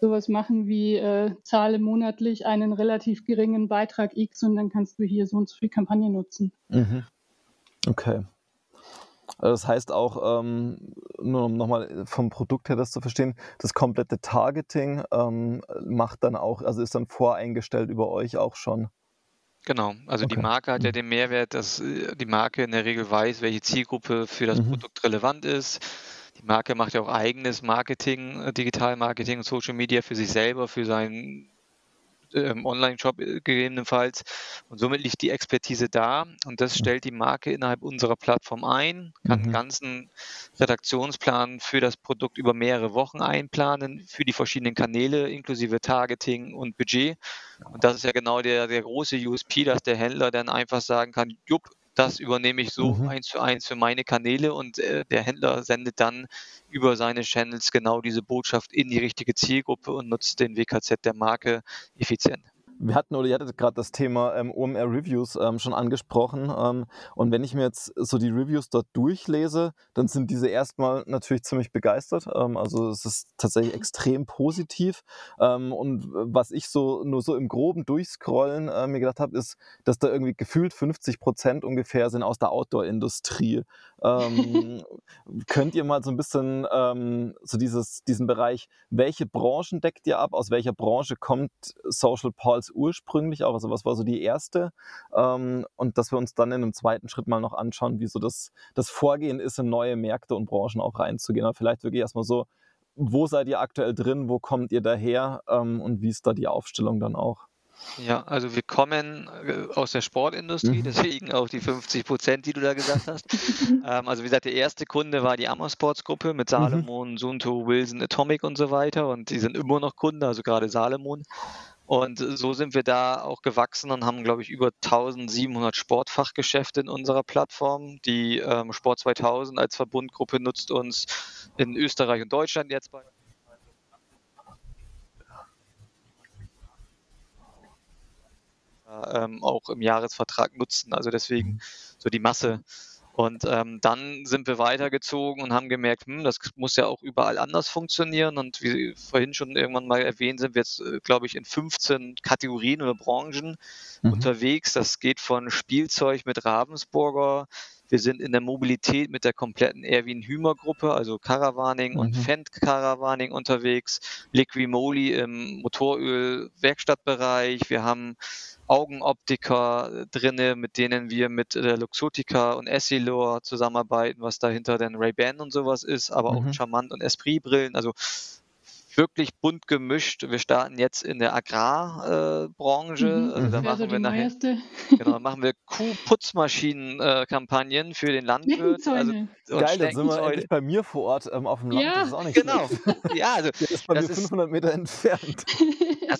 sowas machen wie äh, zahle monatlich einen relativ geringen Beitrag X und dann kannst du hier so und so viel Kampagne nutzen. Mhm. Okay. Also das heißt auch, ähm, nur um nochmal vom Produkt her das zu verstehen, das komplette Targeting ähm, macht dann auch, also ist dann voreingestellt über euch auch schon. Genau, also okay. die Marke hat ja mhm. den Mehrwert, dass äh, die Marke in der Regel weiß, welche Zielgruppe für das mhm. Produkt relevant ist. Die Marke macht ja auch eigenes Marketing, äh, Digital-Marketing und Social Media für sich selber, für seinen ähm, Online-Shop äh, gegebenenfalls. Und somit liegt die Expertise da und das stellt die Marke innerhalb unserer Plattform ein, kann mhm. einen ganzen Redaktionsplan für das Produkt über mehrere Wochen einplanen, für die verschiedenen Kanäle inklusive Targeting und Budget. Und das ist ja genau der, der große USP, dass der Händler dann einfach sagen kann, jupp, das übernehme ich so mhm. eins zu eins für meine Kanäle und äh, der Händler sendet dann über seine Channels genau diese Botschaft in die richtige Zielgruppe und nutzt den WKZ der Marke effizient. Wir hatten oder ihr hattet gerade das Thema ähm, OMR Reviews ähm, schon angesprochen. Ähm, und wenn ich mir jetzt so die Reviews dort durchlese, dann sind diese erstmal natürlich ziemlich begeistert. Ähm, also es ist tatsächlich extrem positiv. Ähm, und was ich so nur so im groben Durchscrollen äh, mir gedacht habe, ist, dass da irgendwie gefühlt 50 Prozent ungefähr sind aus der Outdoor-Industrie. Ähm, [LAUGHS] könnt ihr mal so ein bisschen so dieses, diesen Bereich, welche Branchen deckt ihr ab? Aus welcher Branche kommt Social Pulse ursprünglich auch? Also was war so die erste? Ähm, und dass wir uns dann in einem zweiten Schritt mal noch anschauen, wie so das, das Vorgehen ist, in neue Märkte und Branchen auch reinzugehen. Aber vielleicht wirklich erstmal so, wo seid ihr aktuell drin, wo kommt ihr daher ähm, und wie ist da die Aufstellung dann auch? Ja, also wir kommen äh, aus der Sportindustrie, mhm. deswegen auch die 50 Prozent, die du da gesagt hast. [LAUGHS] ähm, also wie gesagt, der erste Kunde war die Ammersports-Gruppe mit mhm. Salomon, mhm. Sunto, Wilson, Atomic und so weiter und die sind immer noch Kunde, also gerade Salomon. Und so sind wir da auch gewachsen und haben, glaube ich, über 1700 Sportfachgeschäfte in unserer Plattform. Die ähm, Sport 2000 als Verbundgruppe nutzt uns in Österreich und Deutschland jetzt bei. Ähm, auch im Jahresvertrag nutzen. Also deswegen so die Masse und ähm, dann sind wir weitergezogen und haben gemerkt, hm, das muss ja auch überall anders funktionieren. Und wie vorhin schon irgendwann mal erwähnt, sind wir jetzt, äh, glaube ich, in 15 Kategorien oder Branchen mhm. unterwegs. Das geht von Spielzeug mit Ravensburger. Wir sind in der Mobilität mit der kompletten Erwin Hümer Gruppe, also Caravaning mhm. und Fendt Caravaning unterwegs. Liquimoli im Motoröl-Werkstattbereich. Wir haben Augenoptiker drinne, mit denen wir mit Luxotica und Essilor zusammenarbeiten, was dahinter dann Ray-Ban und sowas ist, aber mhm. auch Charmant und Esprit-Brillen. Also wirklich bunt gemischt. Wir starten jetzt in der Agrarbranche. Mhm. Also da machen wir nachher genau, machen wir Kuhputzmaschinen-Kampagnen für den Landwirt. Also, Geil, dann sind wir endlich bei mir vor Ort ähm, auf dem Land. Ja, das ist auch nicht genau. ja, also, [LAUGHS] das ist bei das mir 500 Meter entfernt. [LAUGHS]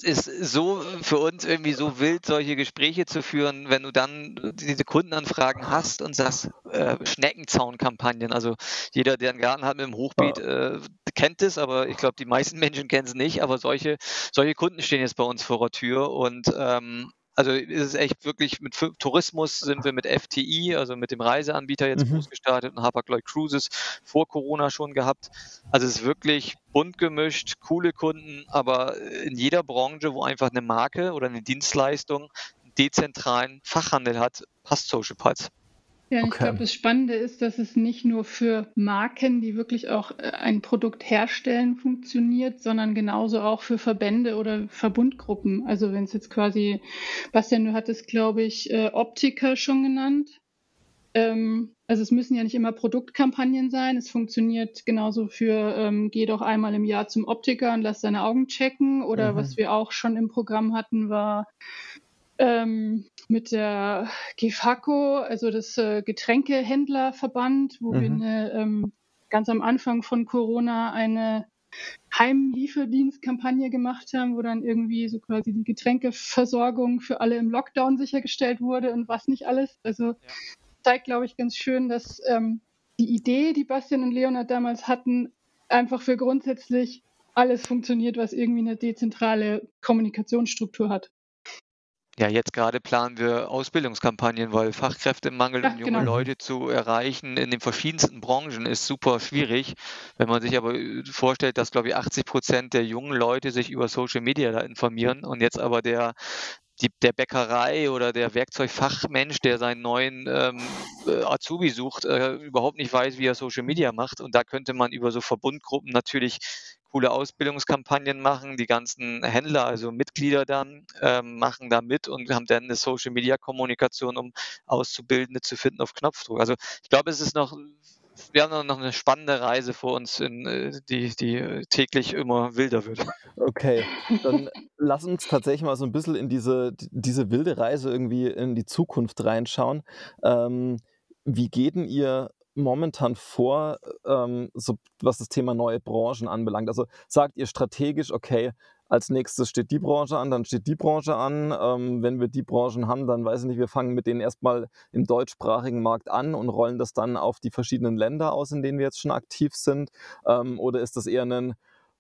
Das ist so für uns irgendwie so wild, solche Gespräche zu führen, wenn du dann diese Kundenanfragen hast und sagst, äh, Schneckenzaun-Kampagnen. Also jeder, der einen Garten hat mit einem Hochbeet, äh, kennt es, aber ich glaube, die meisten Menschen kennen es nicht. Aber solche, solche Kunden stehen jetzt bei uns vor der Tür und ähm, also ist es echt wirklich mit Tourismus sind wir mit FTI, also mit dem Reiseanbieter jetzt mhm. groß gestartet und Hapag-Lloyd Cruises vor Corona schon gehabt. Also es ist wirklich bunt gemischt, coole Kunden, aber in jeder Branche, wo einfach eine Marke oder eine Dienstleistung einen dezentralen Fachhandel hat, passt Social Pulse. Ja, ich glaube, das Spannende ist, dass es nicht nur für Marken, die wirklich auch äh, ein Produkt herstellen, funktioniert, sondern genauso auch für Verbände oder Verbundgruppen. Also wenn es jetzt quasi, Bastian, du hattest, glaube ich, äh, Optiker schon genannt. Ähm, also es müssen ja nicht immer Produktkampagnen sein. Es funktioniert genauso für, ähm, geh doch einmal im Jahr zum Optiker und lass deine Augen checken. Oder mhm. was wir auch schon im Programm hatten, war ähm, mit der GFACO, also das äh, Getränkehändlerverband, wo mhm. wir eine, ähm, ganz am Anfang von Corona eine Heimlieferdienstkampagne gemacht haben, wo dann irgendwie so quasi die Getränkeversorgung für alle im Lockdown sichergestellt wurde und was nicht alles. Also ja. zeigt, glaube ich, ganz schön, dass ähm, die Idee, die Bastian und Leonard damals hatten, einfach für grundsätzlich alles funktioniert, was irgendwie eine dezentrale Kommunikationsstruktur hat. Ja, jetzt gerade planen wir Ausbildungskampagnen, weil Fachkräftemangel ja, und junge genau. Leute zu erreichen in den verschiedensten Branchen ist super schwierig. Wenn man sich aber äh, vorstellt, dass, glaube ich, 80 Prozent der jungen Leute sich über Social Media da informieren und jetzt aber der die, der Bäckerei oder der Werkzeugfachmensch, der seinen neuen ähm, äh, Azubi sucht, äh, überhaupt nicht weiß, wie er Social Media macht. Und da könnte man über so Verbundgruppen natürlich coole Ausbildungskampagnen machen. Die ganzen Händler, also Mitglieder dann, ähm, machen da mit und haben dann eine Social Media Kommunikation, um Auszubildende zu finden auf Knopfdruck. Also ich glaube, es ist noch wir haben noch eine spannende Reise vor uns, in, äh, die, die täglich immer wilder wird. Okay, [LAUGHS] dann lass uns tatsächlich mal so ein bisschen in diese, diese wilde Reise irgendwie in die Zukunft reinschauen. Ähm, wie geht denn ihr momentan vor, ähm, so, was das Thema neue Branchen anbelangt? Also sagt ihr strategisch, okay, als nächstes steht die Branche an, dann steht die Branche an. Ähm, wenn wir die Branchen haben, dann weiß ich nicht, wir fangen mit denen erstmal im deutschsprachigen Markt an und rollen das dann auf die verschiedenen Länder aus, in denen wir jetzt schon aktiv sind. Ähm, oder ist das eher ein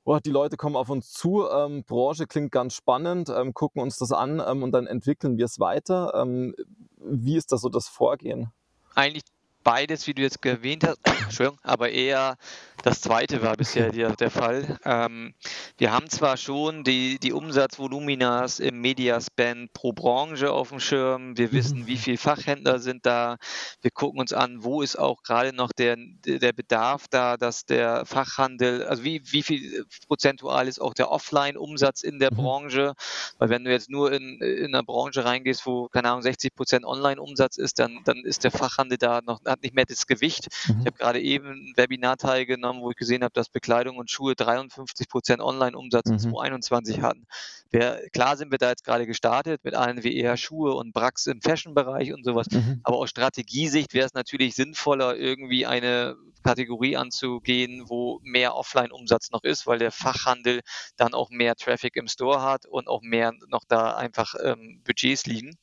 oh, die Leute kommen auf uns zu, ähm, Branche klingt ganz spannend, ähm, gucken uns das an ähm, und dann entwickeln wir es weiter. Ähm, wie ist das so das Vorgehen? Eigentlich beides, wie du jetzt erwähnt hast, [COUGHS] Entschuldigung, aber eher das zweite war bisher der, der Fall. Ähm, wir haben zwar schon die, die Umsatzvoluminas im Mediaspend pro Branche auf dem Schirm, wir wissen, wie viele Fachhändler sind da, wir gucken uns an, wo ist auch gerade noch der, der Bedarf da, dass der Fachhandel, also wie, wie viel prozentual ist auch der Offline-Umsatz in der mhm. Branche, weil wenn du jetzt nur in, in eine Branche reingehst, wo, keine Ahnung, 60 Prozent Online-Umsatz ist, dann, dann ist der Fachhandel da noch, hat nicht mehr das Gewicht. Mhm. Ich habe gerade eben ein Webinar teilgenommen, genommen, wo ich gesehen habe, dass Bekleidung und Schuhe 53 Prozent Online-Umsatz mhm. in 2021 hatten. Wir, klar sind wir da jetzt gerade gestartet mit allen wie eher Schuhe und Brax im Fashion-Bereich und sowas. Mhm. Aber aus Strategiesicht wäre es natürlich sinnvoller, irgendwie eine Kategorie anzugehen, wo mehr Offline-Umsatz noch ist, weil der Fachhandel dann auch mehr Traffic im Store hat und auch mehr noch da einfach ähm, Budgets liegen.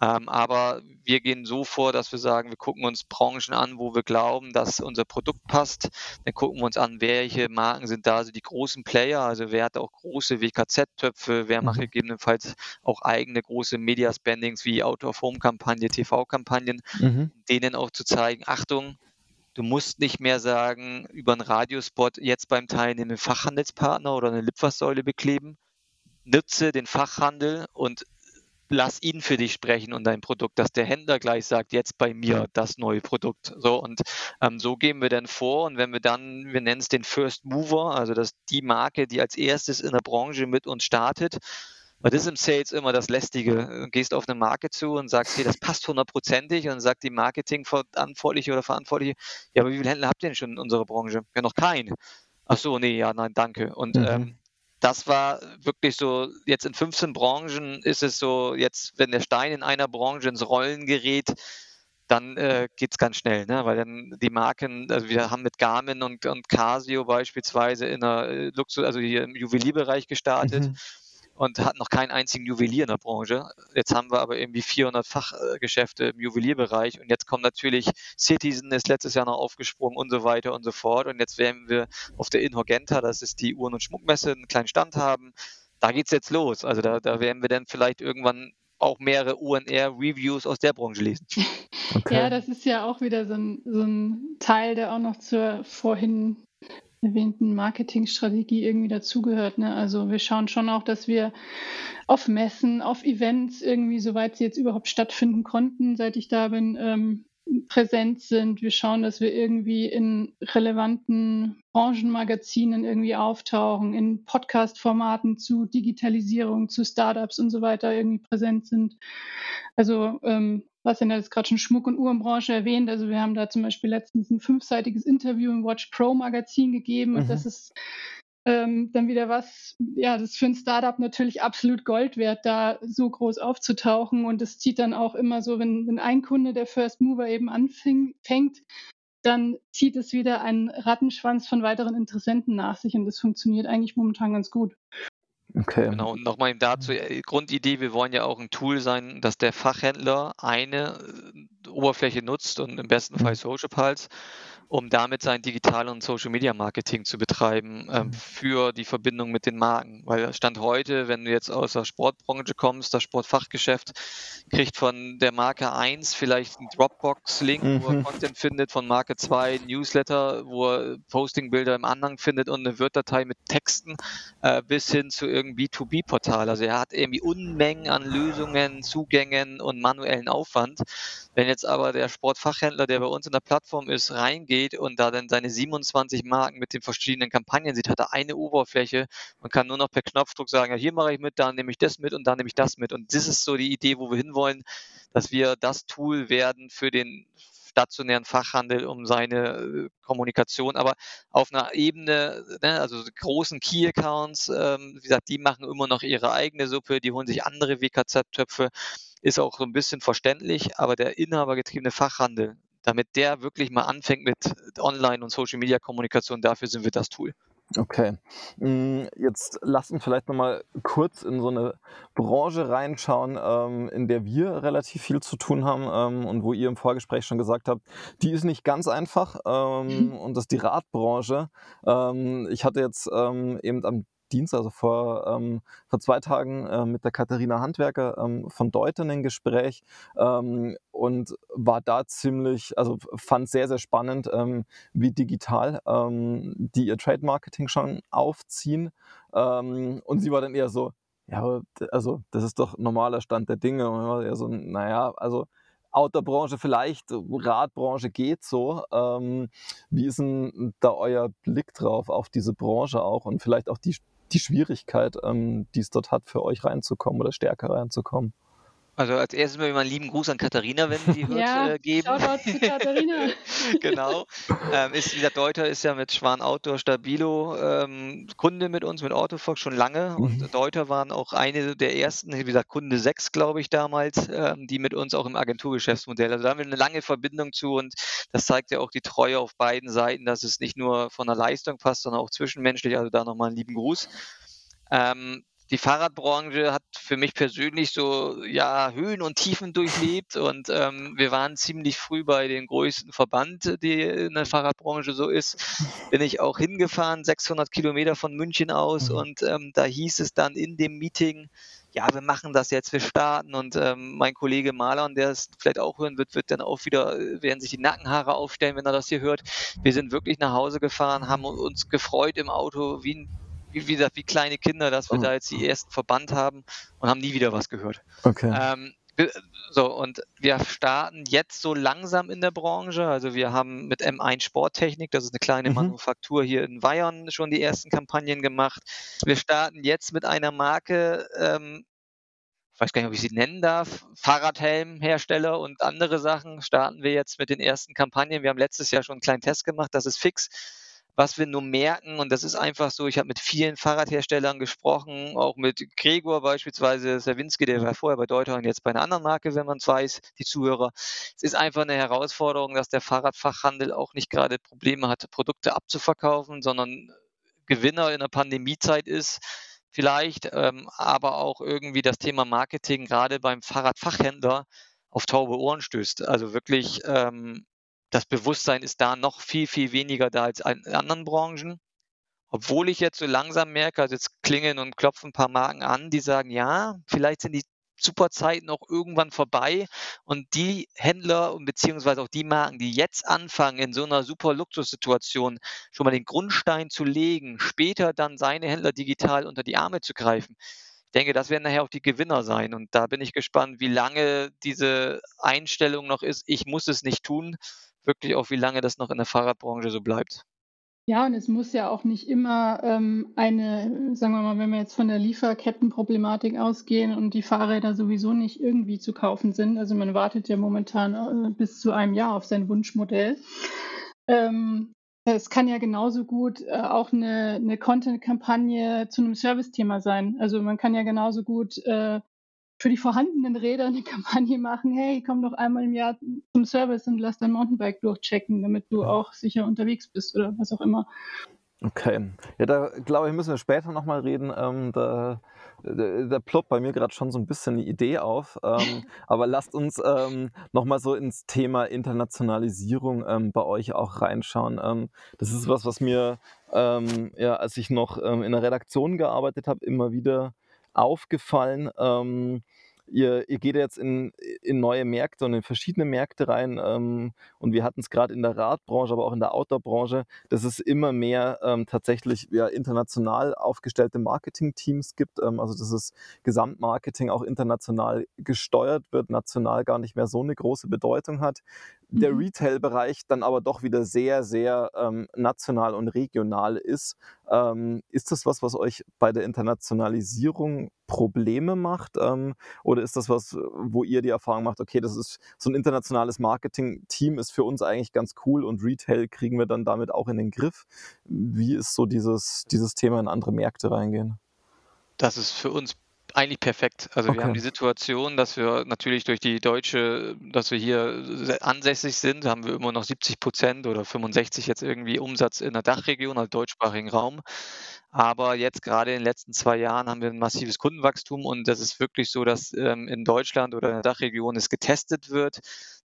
Ähm, aber wir gehen so vor, dass wir sagen, wir gucken uns Branchen an, wo wir glauben, dass unser Produkt passt. Dann gucken wir uns an, welche Marken sind da, also die großen Player, also wer hat auch große WKZ-Töpfe, wer macht mhm. gegebenenfalls auch eigene große Media-Spendings wie Out-of-Home-Kampagne, TV-Kampagnen, mhm. denen auch zu zeigen, Achtung, Du musst nicht mehr sagen, über einen Radiospot jetzt beim Teilnehmen Fachhandelspartner oder eine Litfaßsäule bekleben. Nutze den Fachhandel und lass ihn für dich sprechen und dein Produkt, dass der Händler gleich sagt, jetzt bei mir das neue Produkt. So und ähm, so gehen wir dann vor und wenn wir dann, wir nennen es den First Mover, also dass die Marke, die als erstes in der Branche mit uns startet, weil das ist im Sales immer das Lästige. Du gehst auf eine Marke zu und sagst, hey, das passt hundertprozentig und dann sagt die Marketingverantwortliche oder Verantwortliche, ja, aber wie viele Händler habt ihr denn schon in unserer Branche? Ja, noch keinen. Ach so, nee, ja, nein, danke. Und mhm. ähm, das war wirklich so, jetzt in 15 Branchen ist es so, jetzt, wenn der Stein in einer Branche ins Rollen gerät, dann äh, geht es ganz schnell, ne? weil dann die Marken, also wir haben mit Garmin und, und Casio beispielsweise in der äh, Luxus, also hier im Juwelierbereich gestartet. Mhm und hat noch keinen einzigen Juwelier in der Branche. Jetzt haben wir aber irgendwie 400 Fachgeschäfte im Juwelierbereich und jetzt kommt natürlich Citizen ist letztes Jahr noch aufgesprungen und so weiter und so fort und jetzt werden wir auf der Inhogenta, das ist die Uhren- und Schmuckmesse, einen kleinen Stand haben. Da geht es jetzt los. Also da, da werden wir dann vielleicht irgendwann auch mehrere UNR-Reviews aus der Branche lesen. [LAUGHS] Okay. Ja, das ist ja auch wieder so ein, so ein Teil, der auch noch zur vorhin erwähnten Marketingstrategie irgendwie dazugehört. Ne? Also wir schauen schon auch, dass wir auf Messen, auf Events irgendwie, soweit sie jetzt überhaupt stattfinden konnten, seit ich da bin, ähm, präsent sind. Wir schauen, dass wir irgendwie in relevanten Branchenmagazinen irgendwie auftauchen, in Podcast-Formaten zu Digitalisierung, zu Startups und so weiter irgendwie präsent sind. Also ähm, was ja jetzt gerade schon Schmuck- und Uhrenbranche erwähnt. Also wir haben da zum Beispiel letztens ein fünfseitiges Interview im Watch Pro Magazin gegeben und mhm. das ist ähm, dann wieder was, ja, das ist für ein Startup natürlich absolut Gold wert, da so groß aufzutauchen und es zieht dann auch immer so, wenn, wenn ein Kunde der First Mover eben anfängt, dann zieht es wieder einen Rattenschwanz von weiteren Interessenten nach sich und das funktioniert eigentlich momentan ganz gut. Okay. Genau, und nochmal dazu, äh, Grundidee, wir wollen ja auch ein Tool sein, dass der Fachhändler eine äh, Oberfläche nutzt und im besten Fall mhm. Social Pulse um damit sein Digital- und Social-Media-Marketing zu betreiben ähm, mhm. für die Verbindung mit den Marken. Weil Stand heute, wenn du jetzt aus der Sportbranche kommst, das Sportfachgeschäft kriegt von der Marke 1 vielleicht einen Dropbox-Link, mhm. wo er mhm. Content findet, von Marke 2 Newsletter, wo er Postingbilder im Anhang findet und eine Word-Datei mit Texten äh, bis hin zu irgendeinem B2B-Portal. Also er hat irgendwie Unmengen an Lösungen, Zugängen und manuellen Aufwand. Wenn jetzt aber der Sportfachhändler, der bei uns in der Plattform ist, reingeht und da dann seine 27 Marken mit den verschiedenen Kampagnen sieht, hat er eine Oberfläche. Und kann nur noch per Knopfdruck sagen, ja, hier mache ich mit, da nehme ich das mit und da nehme ich das mit. Und das ist so die Idee, wo wir hinwollen, dass wir das Tool werden für den stationären Fachhandel, um seine äh, Kommunikation, aber auf einer Ebene, ne, also großen Key-Accounts, ähm, wie gesagt, die machen immer noch ihre eigene Suppe, die holen sich andere WKZ-Töpfe ist auch so ein bisschen verständlich, aber der inhabergetriebene Fachhandel, damit der wirklich mal anfängt mit Online- und Social-Media-Kommunikation, dafür sind wir das Tool. Okay. Mm, jetzt lasst uns vielleicht nochmal kurz in so eine Branche reinschauen, ähm, in der wir relativ viel zu tun haben ähm, und wo ihr im Vorgespräch schon gesagt habt, die ist nicht ganz einfach ähm, mhm. und das ist die Radbranche. Ich hatte jetzt eben am Dienst, also vor, ähm, vor zwei Tagen äh, mit der Katharina Handwerker ähm, von Deuten ein Gespräch ähm, und war da ziemlich, also fand sehr, sehr spannend, ähm, wie digital ähm, die ihr Trade Marketing schon aufziehen. Ähm, und sie war dann eher so, ja, also das ist doch normaler Stand der Dinge. Und war eher so, naja, also Outdoor-Branche vielleicht, Radbranche geht so. Ähm, wie ist denn da euer Blick drauf auf diese Branche auch und vielleicht auch die die Schwierigkeit, ähm, die es dort hat, für euch reinzukommen oder stärker reinzukommen? Also als erstes mal einen lieben Gruß an Katharina, wenn sie [LAUGHS] hört, ja, äh, geben. Shoutout zu Katharina. [LAUGHS] genau. Ähm, ist, dieser Deuter ist ja mit Schwan Outdoor Stabilo ähm, Kunde mit uns, mit Autofox schon lange. Und mhm. Deuter waren auch eine der ersten, wie gesagt, Kunde 6, glaube ich, damals, ähm, die mit uns auch im Agenturgeschäftsmodell. Also da haben wir eine lange Verbindung zu und das zeigt ja auch die Treue auf beiden Seiten, dass es nicht nur von der Leistung passt, sondern auch zwischenmenschlich. Also da nochmal einen lieben Gruß. Ähm, die Fahrradbranche hat für mich persönlich so ja Höhen und Tiefen durchlebt und ähm, wir waren ziemlich früh bei den größten Verband, die in der Fahrradbranche so ist. Bin ich auch hingefahren, 600 Kilometer von München aus mhm. und ähm, da hieß es dann in dem Meeting, ja, wir machen das jetzt, wir starten und ähm, mein Kollege Malern, der es vielleicht auch hören wird, wird dann auch wieder, werden sich die Nackenhaare aufstellen, wenn er das hier hört. Wir sind wirklich nach Hause gefahren, haben uns gefreut im Auto wie ein wie, wie, wie kleine Kinder, dass wir oh. da jetzt die ersten verbannt haben und haben nie wieder was gehört. Okay. Ähm, so, und wir starten jetzt so langsam in der Branche. Also wir haben mit M1 Sporttechnik, das ist eine kleine mhm. Manufaktur hier in Bayern, schon die ersten Kampagnen gemacht. Wir starten jetzt mit einer Marke, ähm, ich weiß gar nicht, ob ich sie nennen darf, Fahrradhelmhersteller und andere Sachen starten wir jetzt mit den ersten Kampagnen. Wir haben letztes Jahr schon einen kleinen Test gemacht, das ist fix was wir nur merken, und das ist einfach so, ich habe mit vielen Fahrradherstellern gesprochen, auch mit Gregor beispielsweise, Sawinski, der war vorher bei Deuter und jetzt bei einer anderen Marke, wenn man es weiß, die Zuhörer. Es ist einfach eine Herausforderung, dass der Fahrradfachhandel auch nicht gerade Probleme hat, Produkte abzuverkaufen, sondern Gewinner in der Pandemiezeit ist vielleicht, ähm, aber auch irgendwie das Thema Marketing gerade beim Fahrradfachhändler auf taube Ohren stößt. Also wirklich ähm, das Bewusstsein ist da noch viel, viel weniger da als in anderen Branchen. Obwohl ich jetzt so langsam merke, also jetzt klingeln und klopfen ein paar Marken an, die sagen, ja, vielleicht sind die Superzeiten auch irgendwann vorbei und die Händler und beziehungsweise auch die Marken, die jetzt anfangen, in so einer super Luxussituation schon mal den Grundstein zu legen, später dann seine Händler digital unter die Arme zu greifen. Ich denke, das werden nachher auch die Gewinner sein und da bin ich gespannt, wie lange diese Einstellung noch ist. Ich muss es nicht tun wirklich auch, wie lange das noch in der Fahrradbranche so bleibt. Ja, und es muss ja auch nicht immer ähm, eine, sagen wir mal, wenn wir jetzt von der Lieferkettenproblematik ausgehen und die Fahrräder sowieso nicht irgendwie zu kaufen sind. Also man wartet ja momentan äh, bis zu einem Jahr auf sein Wunschmodell. Ähm, es kann ja genauso gut äh, auch eine, eine Content-Kampagne zu einem Service-Thema sein. Also man kann ja genauso gut äh, für die vorhandenen Räder eine [LAUGHS] Kampagne machen, hey, komm doch einmal im Jahr zum Service und lass dein Mountainbike durchchecken, damit du auch sicher unterwegs bist oder was auch immer. Okay, ja, da glaube ich, müssen wir später nochmal reden. Ähm, da, da, da, ploppt bei mir gerade schon so ein bisschen eine Idee auf. Ähm, [LAUGHS] aber lasst uns ähm, nochmal so ins Thema Internationalisierung ähm, bei euch auch reinschauen. Ähm, das ist was, was mir, ähm, ja, als ich noch ähm, in der Redaktion gearbeitet habe, immer wieder aufgefallen. Ähm, ihr, ihr geht jetzt in, in neue Märkte und in verschiedene Märkte rein. Ähm, und wir hatten es gerade in der Radbranche, aber auch in der Outdoor-Branche, dass es immer mehr ähm, tatsächlich ja, international aufgestellte Marketing-Teams gibt. Ähm, also dass das Gesamtmarketing auch international gesteuert wird, national gar nicht mehr so eine große Bedeutung hat der mhm. Retail-Bereich dann aber doch wieder sehr, sehr ähm, national und regional ist. Ähm, ist das was, was euch bei der Internationalisierung Probleme macht? Ähm, oder ist das was, wo ihr die Erfahrung macht, okay, das ist so ein internationales Marketing-Team ist für uns eigentlich ganz cool und Retail kriegen wir dann damit auch in den Griff? Wie ist so dieses, dieses Thema in andere Märkte reingehen? Das ist für uns eigentlich perfekt. Also okay. wir haben die Situation, dass wir natürlich durch die deutsche, dass wir hier ansässig sind, haben wir immer noch 70 Prozent oder 65 jetzt irgendwie Umsatz in der Dachregion, also deutschsprachigen Raum. Aber jetzt gerade in den letzten zwei Jahren haben wir ein massives Kundenwachstum und das ist wirklich so, dass ähm, in Deutschland oder in der Dachregion es getestet wird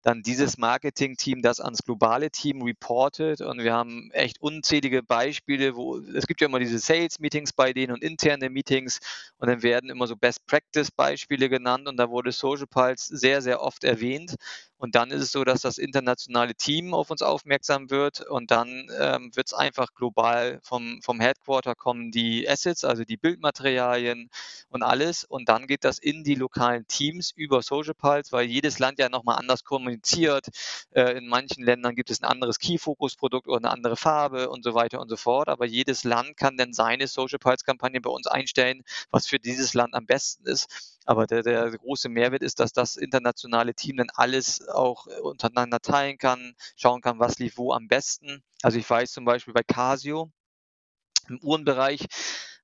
dann dieses Marketing-Team das ans globale Team reportet. Und wir haben echt unzählige Beispiele, wo es gibt ja immer diese Sales-Meetings bei denen und interne Meetings und dann werden immer so Best-Practice-Beispiele genannt und da wurde Social Pulse sehr, sehr oft erwähnt und dann ist es so, dass das internationale Team auf uns aufmerksam wird und dann ähm, wird es einfach global vom, vom Headquarter kommen die Assets, also die Bildmaterialien und alles. Und dann geht das in die lokalen Teams über Social Pulse, weil jedes Land ja nochmal anders kommuniziert. Äh, in manchen Ländern gibt es ein anderes Key-Focus-Produkt oder eine andere Farbe und so weiter und so fort. Aber jedes Land kann dann seine Social Pulse-Kampagne bei uns einstellen, was für dieses Land am besten ist. Aber der, der große Mehrwert ist, dass das internationale Team dann alles auch äh, untereinander teilen kann, schauen kann, was lief wo am besten. Also ich weiß zum Beispiel bei Casio im Uhrenbereich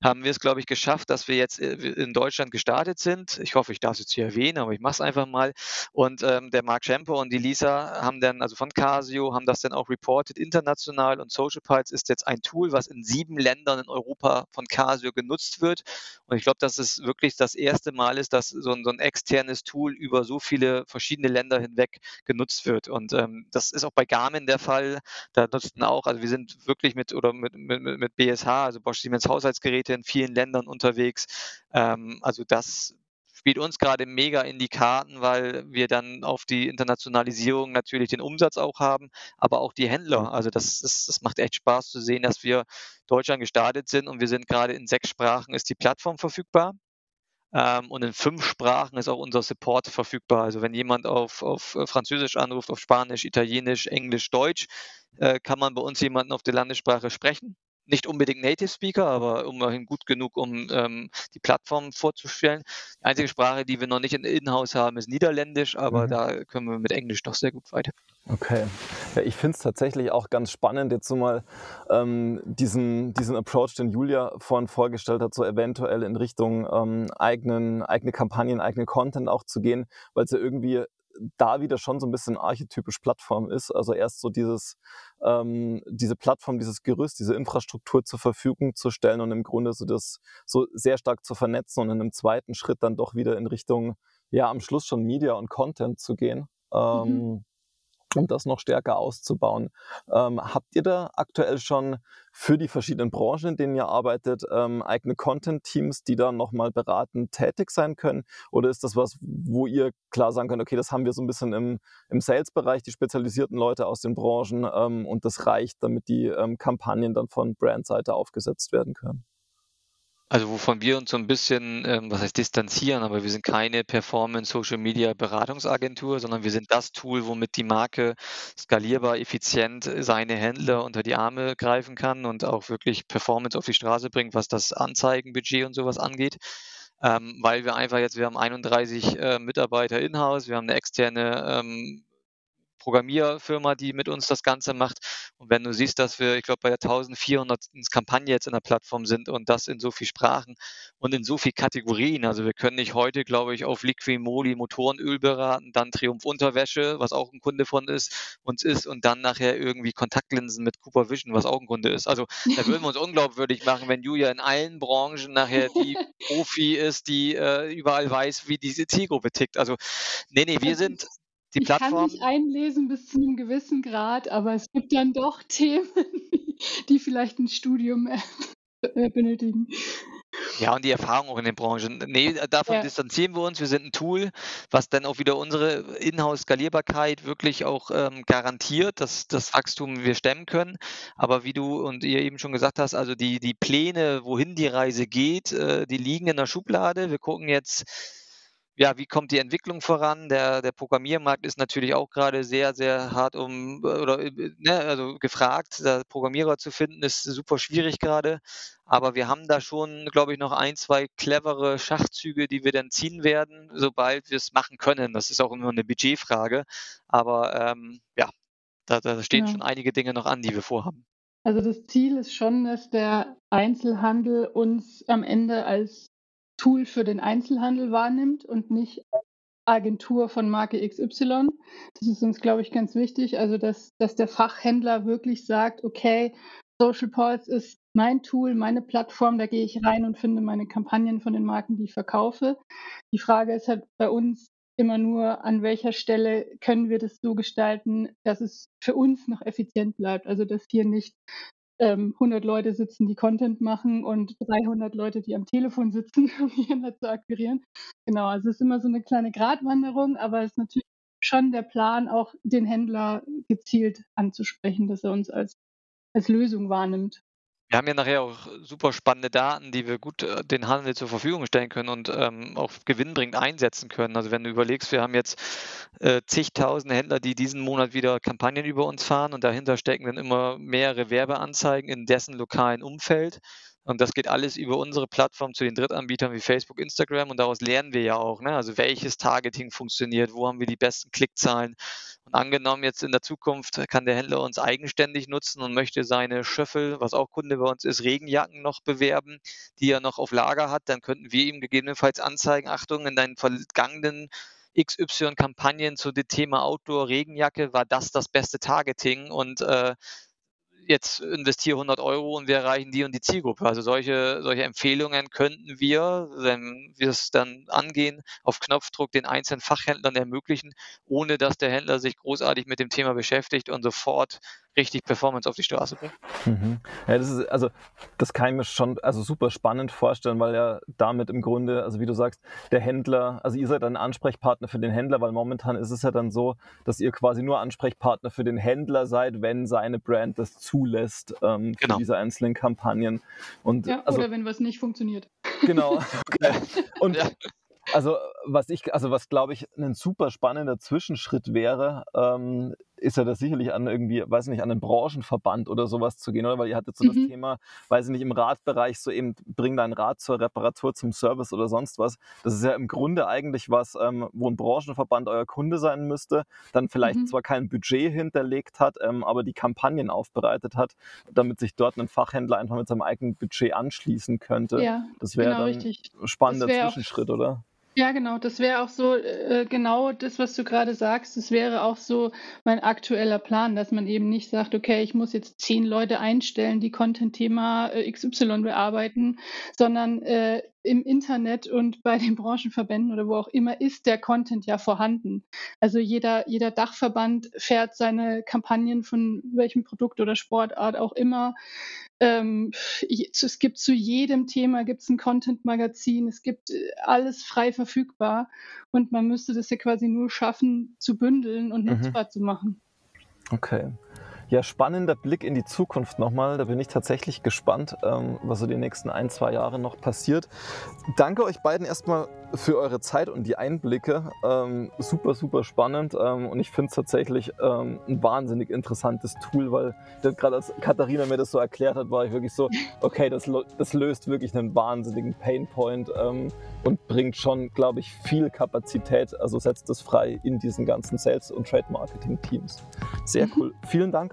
haben wir es, glaube ich, geschafft, dass wir jetzt äh, in Deutschland gestartet sind. Ich hoffe, ich darf es jetzt hier erwähnen, aber ich mache es einfach mal. Und ähm, der Mark Schemper und die Lisa haben dann, also von Casio, haben das dann auch reported international und Social Pulse ist jetzt ein Tool, was in sieben Ländern in Europa von Casio genutzt wird. Und ich glaube, dass es wirklich das erste Mal ist, dass so ein, so ein externes Tool über so viele verschiedene Länder hinweg genutzt wird. Und ähm, das ist auch bei Garmin der Fall. Da nutzten auch, also wir sind wirklich mit oder mit, mit, mit BSH, also Bosch Siemens Haushaltsgeräte, in vielen Ländern unterwegs. Ähm, also das spielt uns gerade mega in die Karten, weil wir dann auf die Internationalisierung natürlich den Umsatz auch haben, aber auch die Händler. Also das, das, das macht echt Spaß zu sehen, dass wir Deutschland gestartet sind und wir sind gerade in sechs Sprachen ist die Plattform verfügbar. Ähm, und in fünf Sprachen ist auch unser Support verfügbar. Also wenn jemand auf, auf Französisch anruft, auf Spanisch, Italienisch, Englisch, Deutsch, äh, kann man bei uns jemanden auf der Landessprache sprechen nicht unbedingt Native Speaker, aber immerhin gut genug, um ähm, die Plattform vorzustellen. Die einzige Sprache, die wir noch nicht in Inhouse haben, ist Niederländisch, aber mhm. da können wir mit Englisch doch sehr gut weiter. Okay. Ja, ich finde es tatsächlich auch ganz spannend, jetzt so mal ähm, diesen, diesen Approach, den Julia vorhin vorgestellt hat, so eventuell in Richtung ähm, eigenen, eigene Kampagnen, eigene Content auch zu gehen, weil es ja irgendwie da wieder schon so ein bisschen archetypisch Plattform ist. Also erst so dieses, ähm, diese Plattform, dieses Gerüst, diese Infrastruktur zur Verfügung zu stellen und im Grunde so das so sehr stark zu vernetzen und in einem zweiten Schritt dann doch wieder in Richtung, ja, am Schluss schon Media und Content zu gehen. Mhm. Um das noch stärker auszubauen. Ähm, habt ihr da aktuell schon für die verschiedenen Branchen, in denen ihr arbeitet, ähm, eigene Content-Teams, die da nochmal beratend tätig sein können? Oder ist das was, wo ihr klar sagen könnt, okay, das haben wir so ein bisschen im, im Sales-Bereich, die spezialisierten Leute aus den Branchen ähm, und das reicht, damit die ähm, Kampagnen dann von Brandseite aufgesetzt werden können? Also wovon wir uns so ein bisschen, ähm, was heißt distanzieren, aber wir sind keine Performance-Social-Media-Beratungsagentur, sondern wir sind das Tool, womit die Marke skalierbar, effizient seine Händler unter die Arme greifen kann und auch wirklich Performance auf die Straße bringt, was das Anzeigenbudget und sowas angeht. Ähm, weil wir einfach jetzt, wir haben 31 äh, Mitarbeiter in-house, wir haben eine externe ähm, Programmierfirma, die mit uns das Ganze macht. Und wenn du siehst, dass wir, ich glaube, bei der 1400 Kampagne jetzt in der Plattform sind und das in so vielen Sprachen und in so vielen Kategorien. Also wir können nicht heute, glaube ich, auf Liquimoli Motorenöl beraten, dann Triumph Unterwäsche, was auch ein Kunde von ist, uns ist und dann nachher irgendwie Kontaktlinsen mit Cooper Vision, was auch ein Kunde ist. Also da würden wir uns unglaubwürdig machen, wenn Julia in allen Branchen nachher die [LAUGHS] Profi ist, die äh, überall weiß, wie diese Zielgruppe tickt. Also nee, nee, wir sind die ich Plattform. kann mich einlesen bis zu einem gewissen Grad, aber es gibt dann doch [LAUGHS] Themen, die vielleicht ein Studium äh, benötigen. Ja, und die Erfahrung auch in den Branchen. Nee, davon ja. distanzieren wir uns. Wir sind ein Tool, was dann auch wieder unsere Inhouse-Skalierbarkeit wirklich auch ähm, garantiert, dass das Wachstum wir stemmen können. Aber wie du und ihr eben schon gesagt hast, also die, die Pläne, wohin die Reise geht, äh, die liegen in der Schublade. Wir gucken jetzt ja, wie kommt die Entwicklung voran? Der, der Programmiermarkt ist natürlich auch gerade sehr, sehr hart um oder äh, ne, also gefragt. Da Programmierer zu finden, ist super schwierig gerade. Aber wir haben da schon, glaube ich, noch ein, zwei clevere Schachzüge, die wir dann ziehen werden, sobald wir es machen können. Das ist auch immer eine Budgetfrage. Aber ähm, ja, da, da stehen ja. schon einige Dinge noch an, die wir vorhaben. Also das Ziel ist schon, dass der Einzelhandel uns am Ende als Tool für den Einzelhandel wahrnimmt und nicht Agentur von Marke XY. Das ist uns, glaube ich, ganz wichtig. Also, dass, dass der Fachhändler wirklich sagt, okay, Social Pulse ist mein Tool, meine Plattform, da gehe ich rein und finde meine Kampagnen von den Marken, die ich verkaufe. Die Frage ist halt bei uns immer nur, an welcher Stelle können wir das so gestalten, dass es für uns noch effizient bleibt. Also, dass hier nicht ähm, 100 Leute sitzen, die Content machen und 300 Leute, die am Telefon sitzen, [LAUGHS] um Händler zu akquirieren. Genau, also es ist immer so eine kleine Gratwanderung, aber es ist natürlich schon der Plan, auch den Händler gezielt anzusprechen, dass er uns als, als Lösung wahrnimmt. Wir haben ja nachher auch super spannende Daten, die wir gut äh, den Handel zur Verfügung stellen können und ähm, auch gewinnbringend einsetzen können. Also wenn du überlegst, wir haben jetzt äh, zigtausende Händler, die diesen Monat wieder Kampagnen über uns fahren und dahinter stecken dann immer mehrere Werbeanzeigen in dessen lokalen Umfeld. Und das geht alles über unsere Plattform zu den Drittanbietern wie Facebook, Instagram und daraus lernen wir ja auch, ne? also welches Targeting funktioniert, wo haben wir die besten Klickzahlen. Angenommen jetzt in der Zukunft kann der Händler uns eigenständig nutzen und möchte seine Schöffel, was auch Kunde bei uns ist, Regenjacken noch bewerben, die er noch auf Lager hat, dann könnten wir ihm gegebenenfalls anzeigen, Achtung, in deinen vergangenen XY-Kampagnen zu dem Thema Outdoor Regenjacke war das das beste Targeting und äh, jetzt investiere 100 Euro und wir erreichen die und die Zielgruppe. Also solche, solche Empfehlungen könnten wir, wenn wir es dann angehen, auf Knopfdruck den einzelnen Fachhändlern ermöglichen, ohne dass der Händler sich großartig mit dem Thema beschäftigt und sofort richtig Performance auf die Straße bringen. Mhm. Ja, das ist, also, das kann ich mir schon also super spannend vorstellen, weil ja damit im Grunde, also wie du sagst, der Händler, also ihr seid ein Ansprechpartner für den Händler, weil momentan ist es ja dann so, dass ihr quasi nur Ansprechpartner für den Händler seid, wenn seine Brand das zulässt ähm, für genau. diese einzelnen Kampagnen. Und, ja, also, oder wenn was nicht funktioniert. Genau. [LAUGHS] Okay. Und ja. Also was ich, also was glaube ich ein super spannender Zwischenschritt wäre, ähm, ist ja das sicherlich an irgendwie, weiß nicht, an einen Branchenverband oder sowas zu gehen, oder? Weil ihr hattet so mhm. das Thema, weiß ich nicht, im Radbereich so eben, bring dein Rad zur Reparatur, zum Service oder sonst was. Das ist ja im Grunde eigentlich was, ähm, wo ein Branchenverband euer Kunde sein müsste, dann vielleicht mhm. zwar kein Budget hinterlegt hat, ähm, aber die Kampagnen aufbereitet hat, damit sich dort ein Fachhändler einfach mit seinem eigenen Budget anschließen könnte. Ja, das wäre genau, dann ein spannender Zwischenschritt, oder? Ja, genau. Das wäre auch so, äh, genau das, was du gerade sagst. Das wäre auch so mein aktueller Plan, dass man eben nicht sagt, okay, ich muss jetzt zehn Leute einstellen, die Content-Thema äh, XY bearbeiten, sondern äh, im Internet und bei den Branchenverbänden oder wo auch immer ist der Content ja vorhanden. Also jeder, jeder Dachverband fährt seine Kampagnen von welchem Produkt oder Sportart auch immer. Ähm, es gibt zu jedem Thema gibt's ein Content-Magazin, es gibt äh, alles frei verfügbar und man müsste das ja quasi nur schaffen zu bündeln und mhm. nutzbar zu machen. Okay. Ja, spannender Blick in die Zukunft nochmal. Da bin ich tatsächlich gespannt, ähm, was so die nächsten ein, zwei Jahre noch passiert. Danke euch beiden erstmal für eure Zeit und die Einblicke. Ähm, super, super spannend. Ähm, und ich finde es tatsächlich ein wahnsinnig interessantes Tool, weil gerade als Katharina mir das so erklärt hat, war ich wirklich so, okay, das, das löst wirklich einen wahnsinnigen Painpoint und bringt schon, glaube ich, viel Kapazität, also setzt es frei in diesen ganzen Sales- und Trade-Marketing-Teams. Sehr mhm. cool. Vielen Dank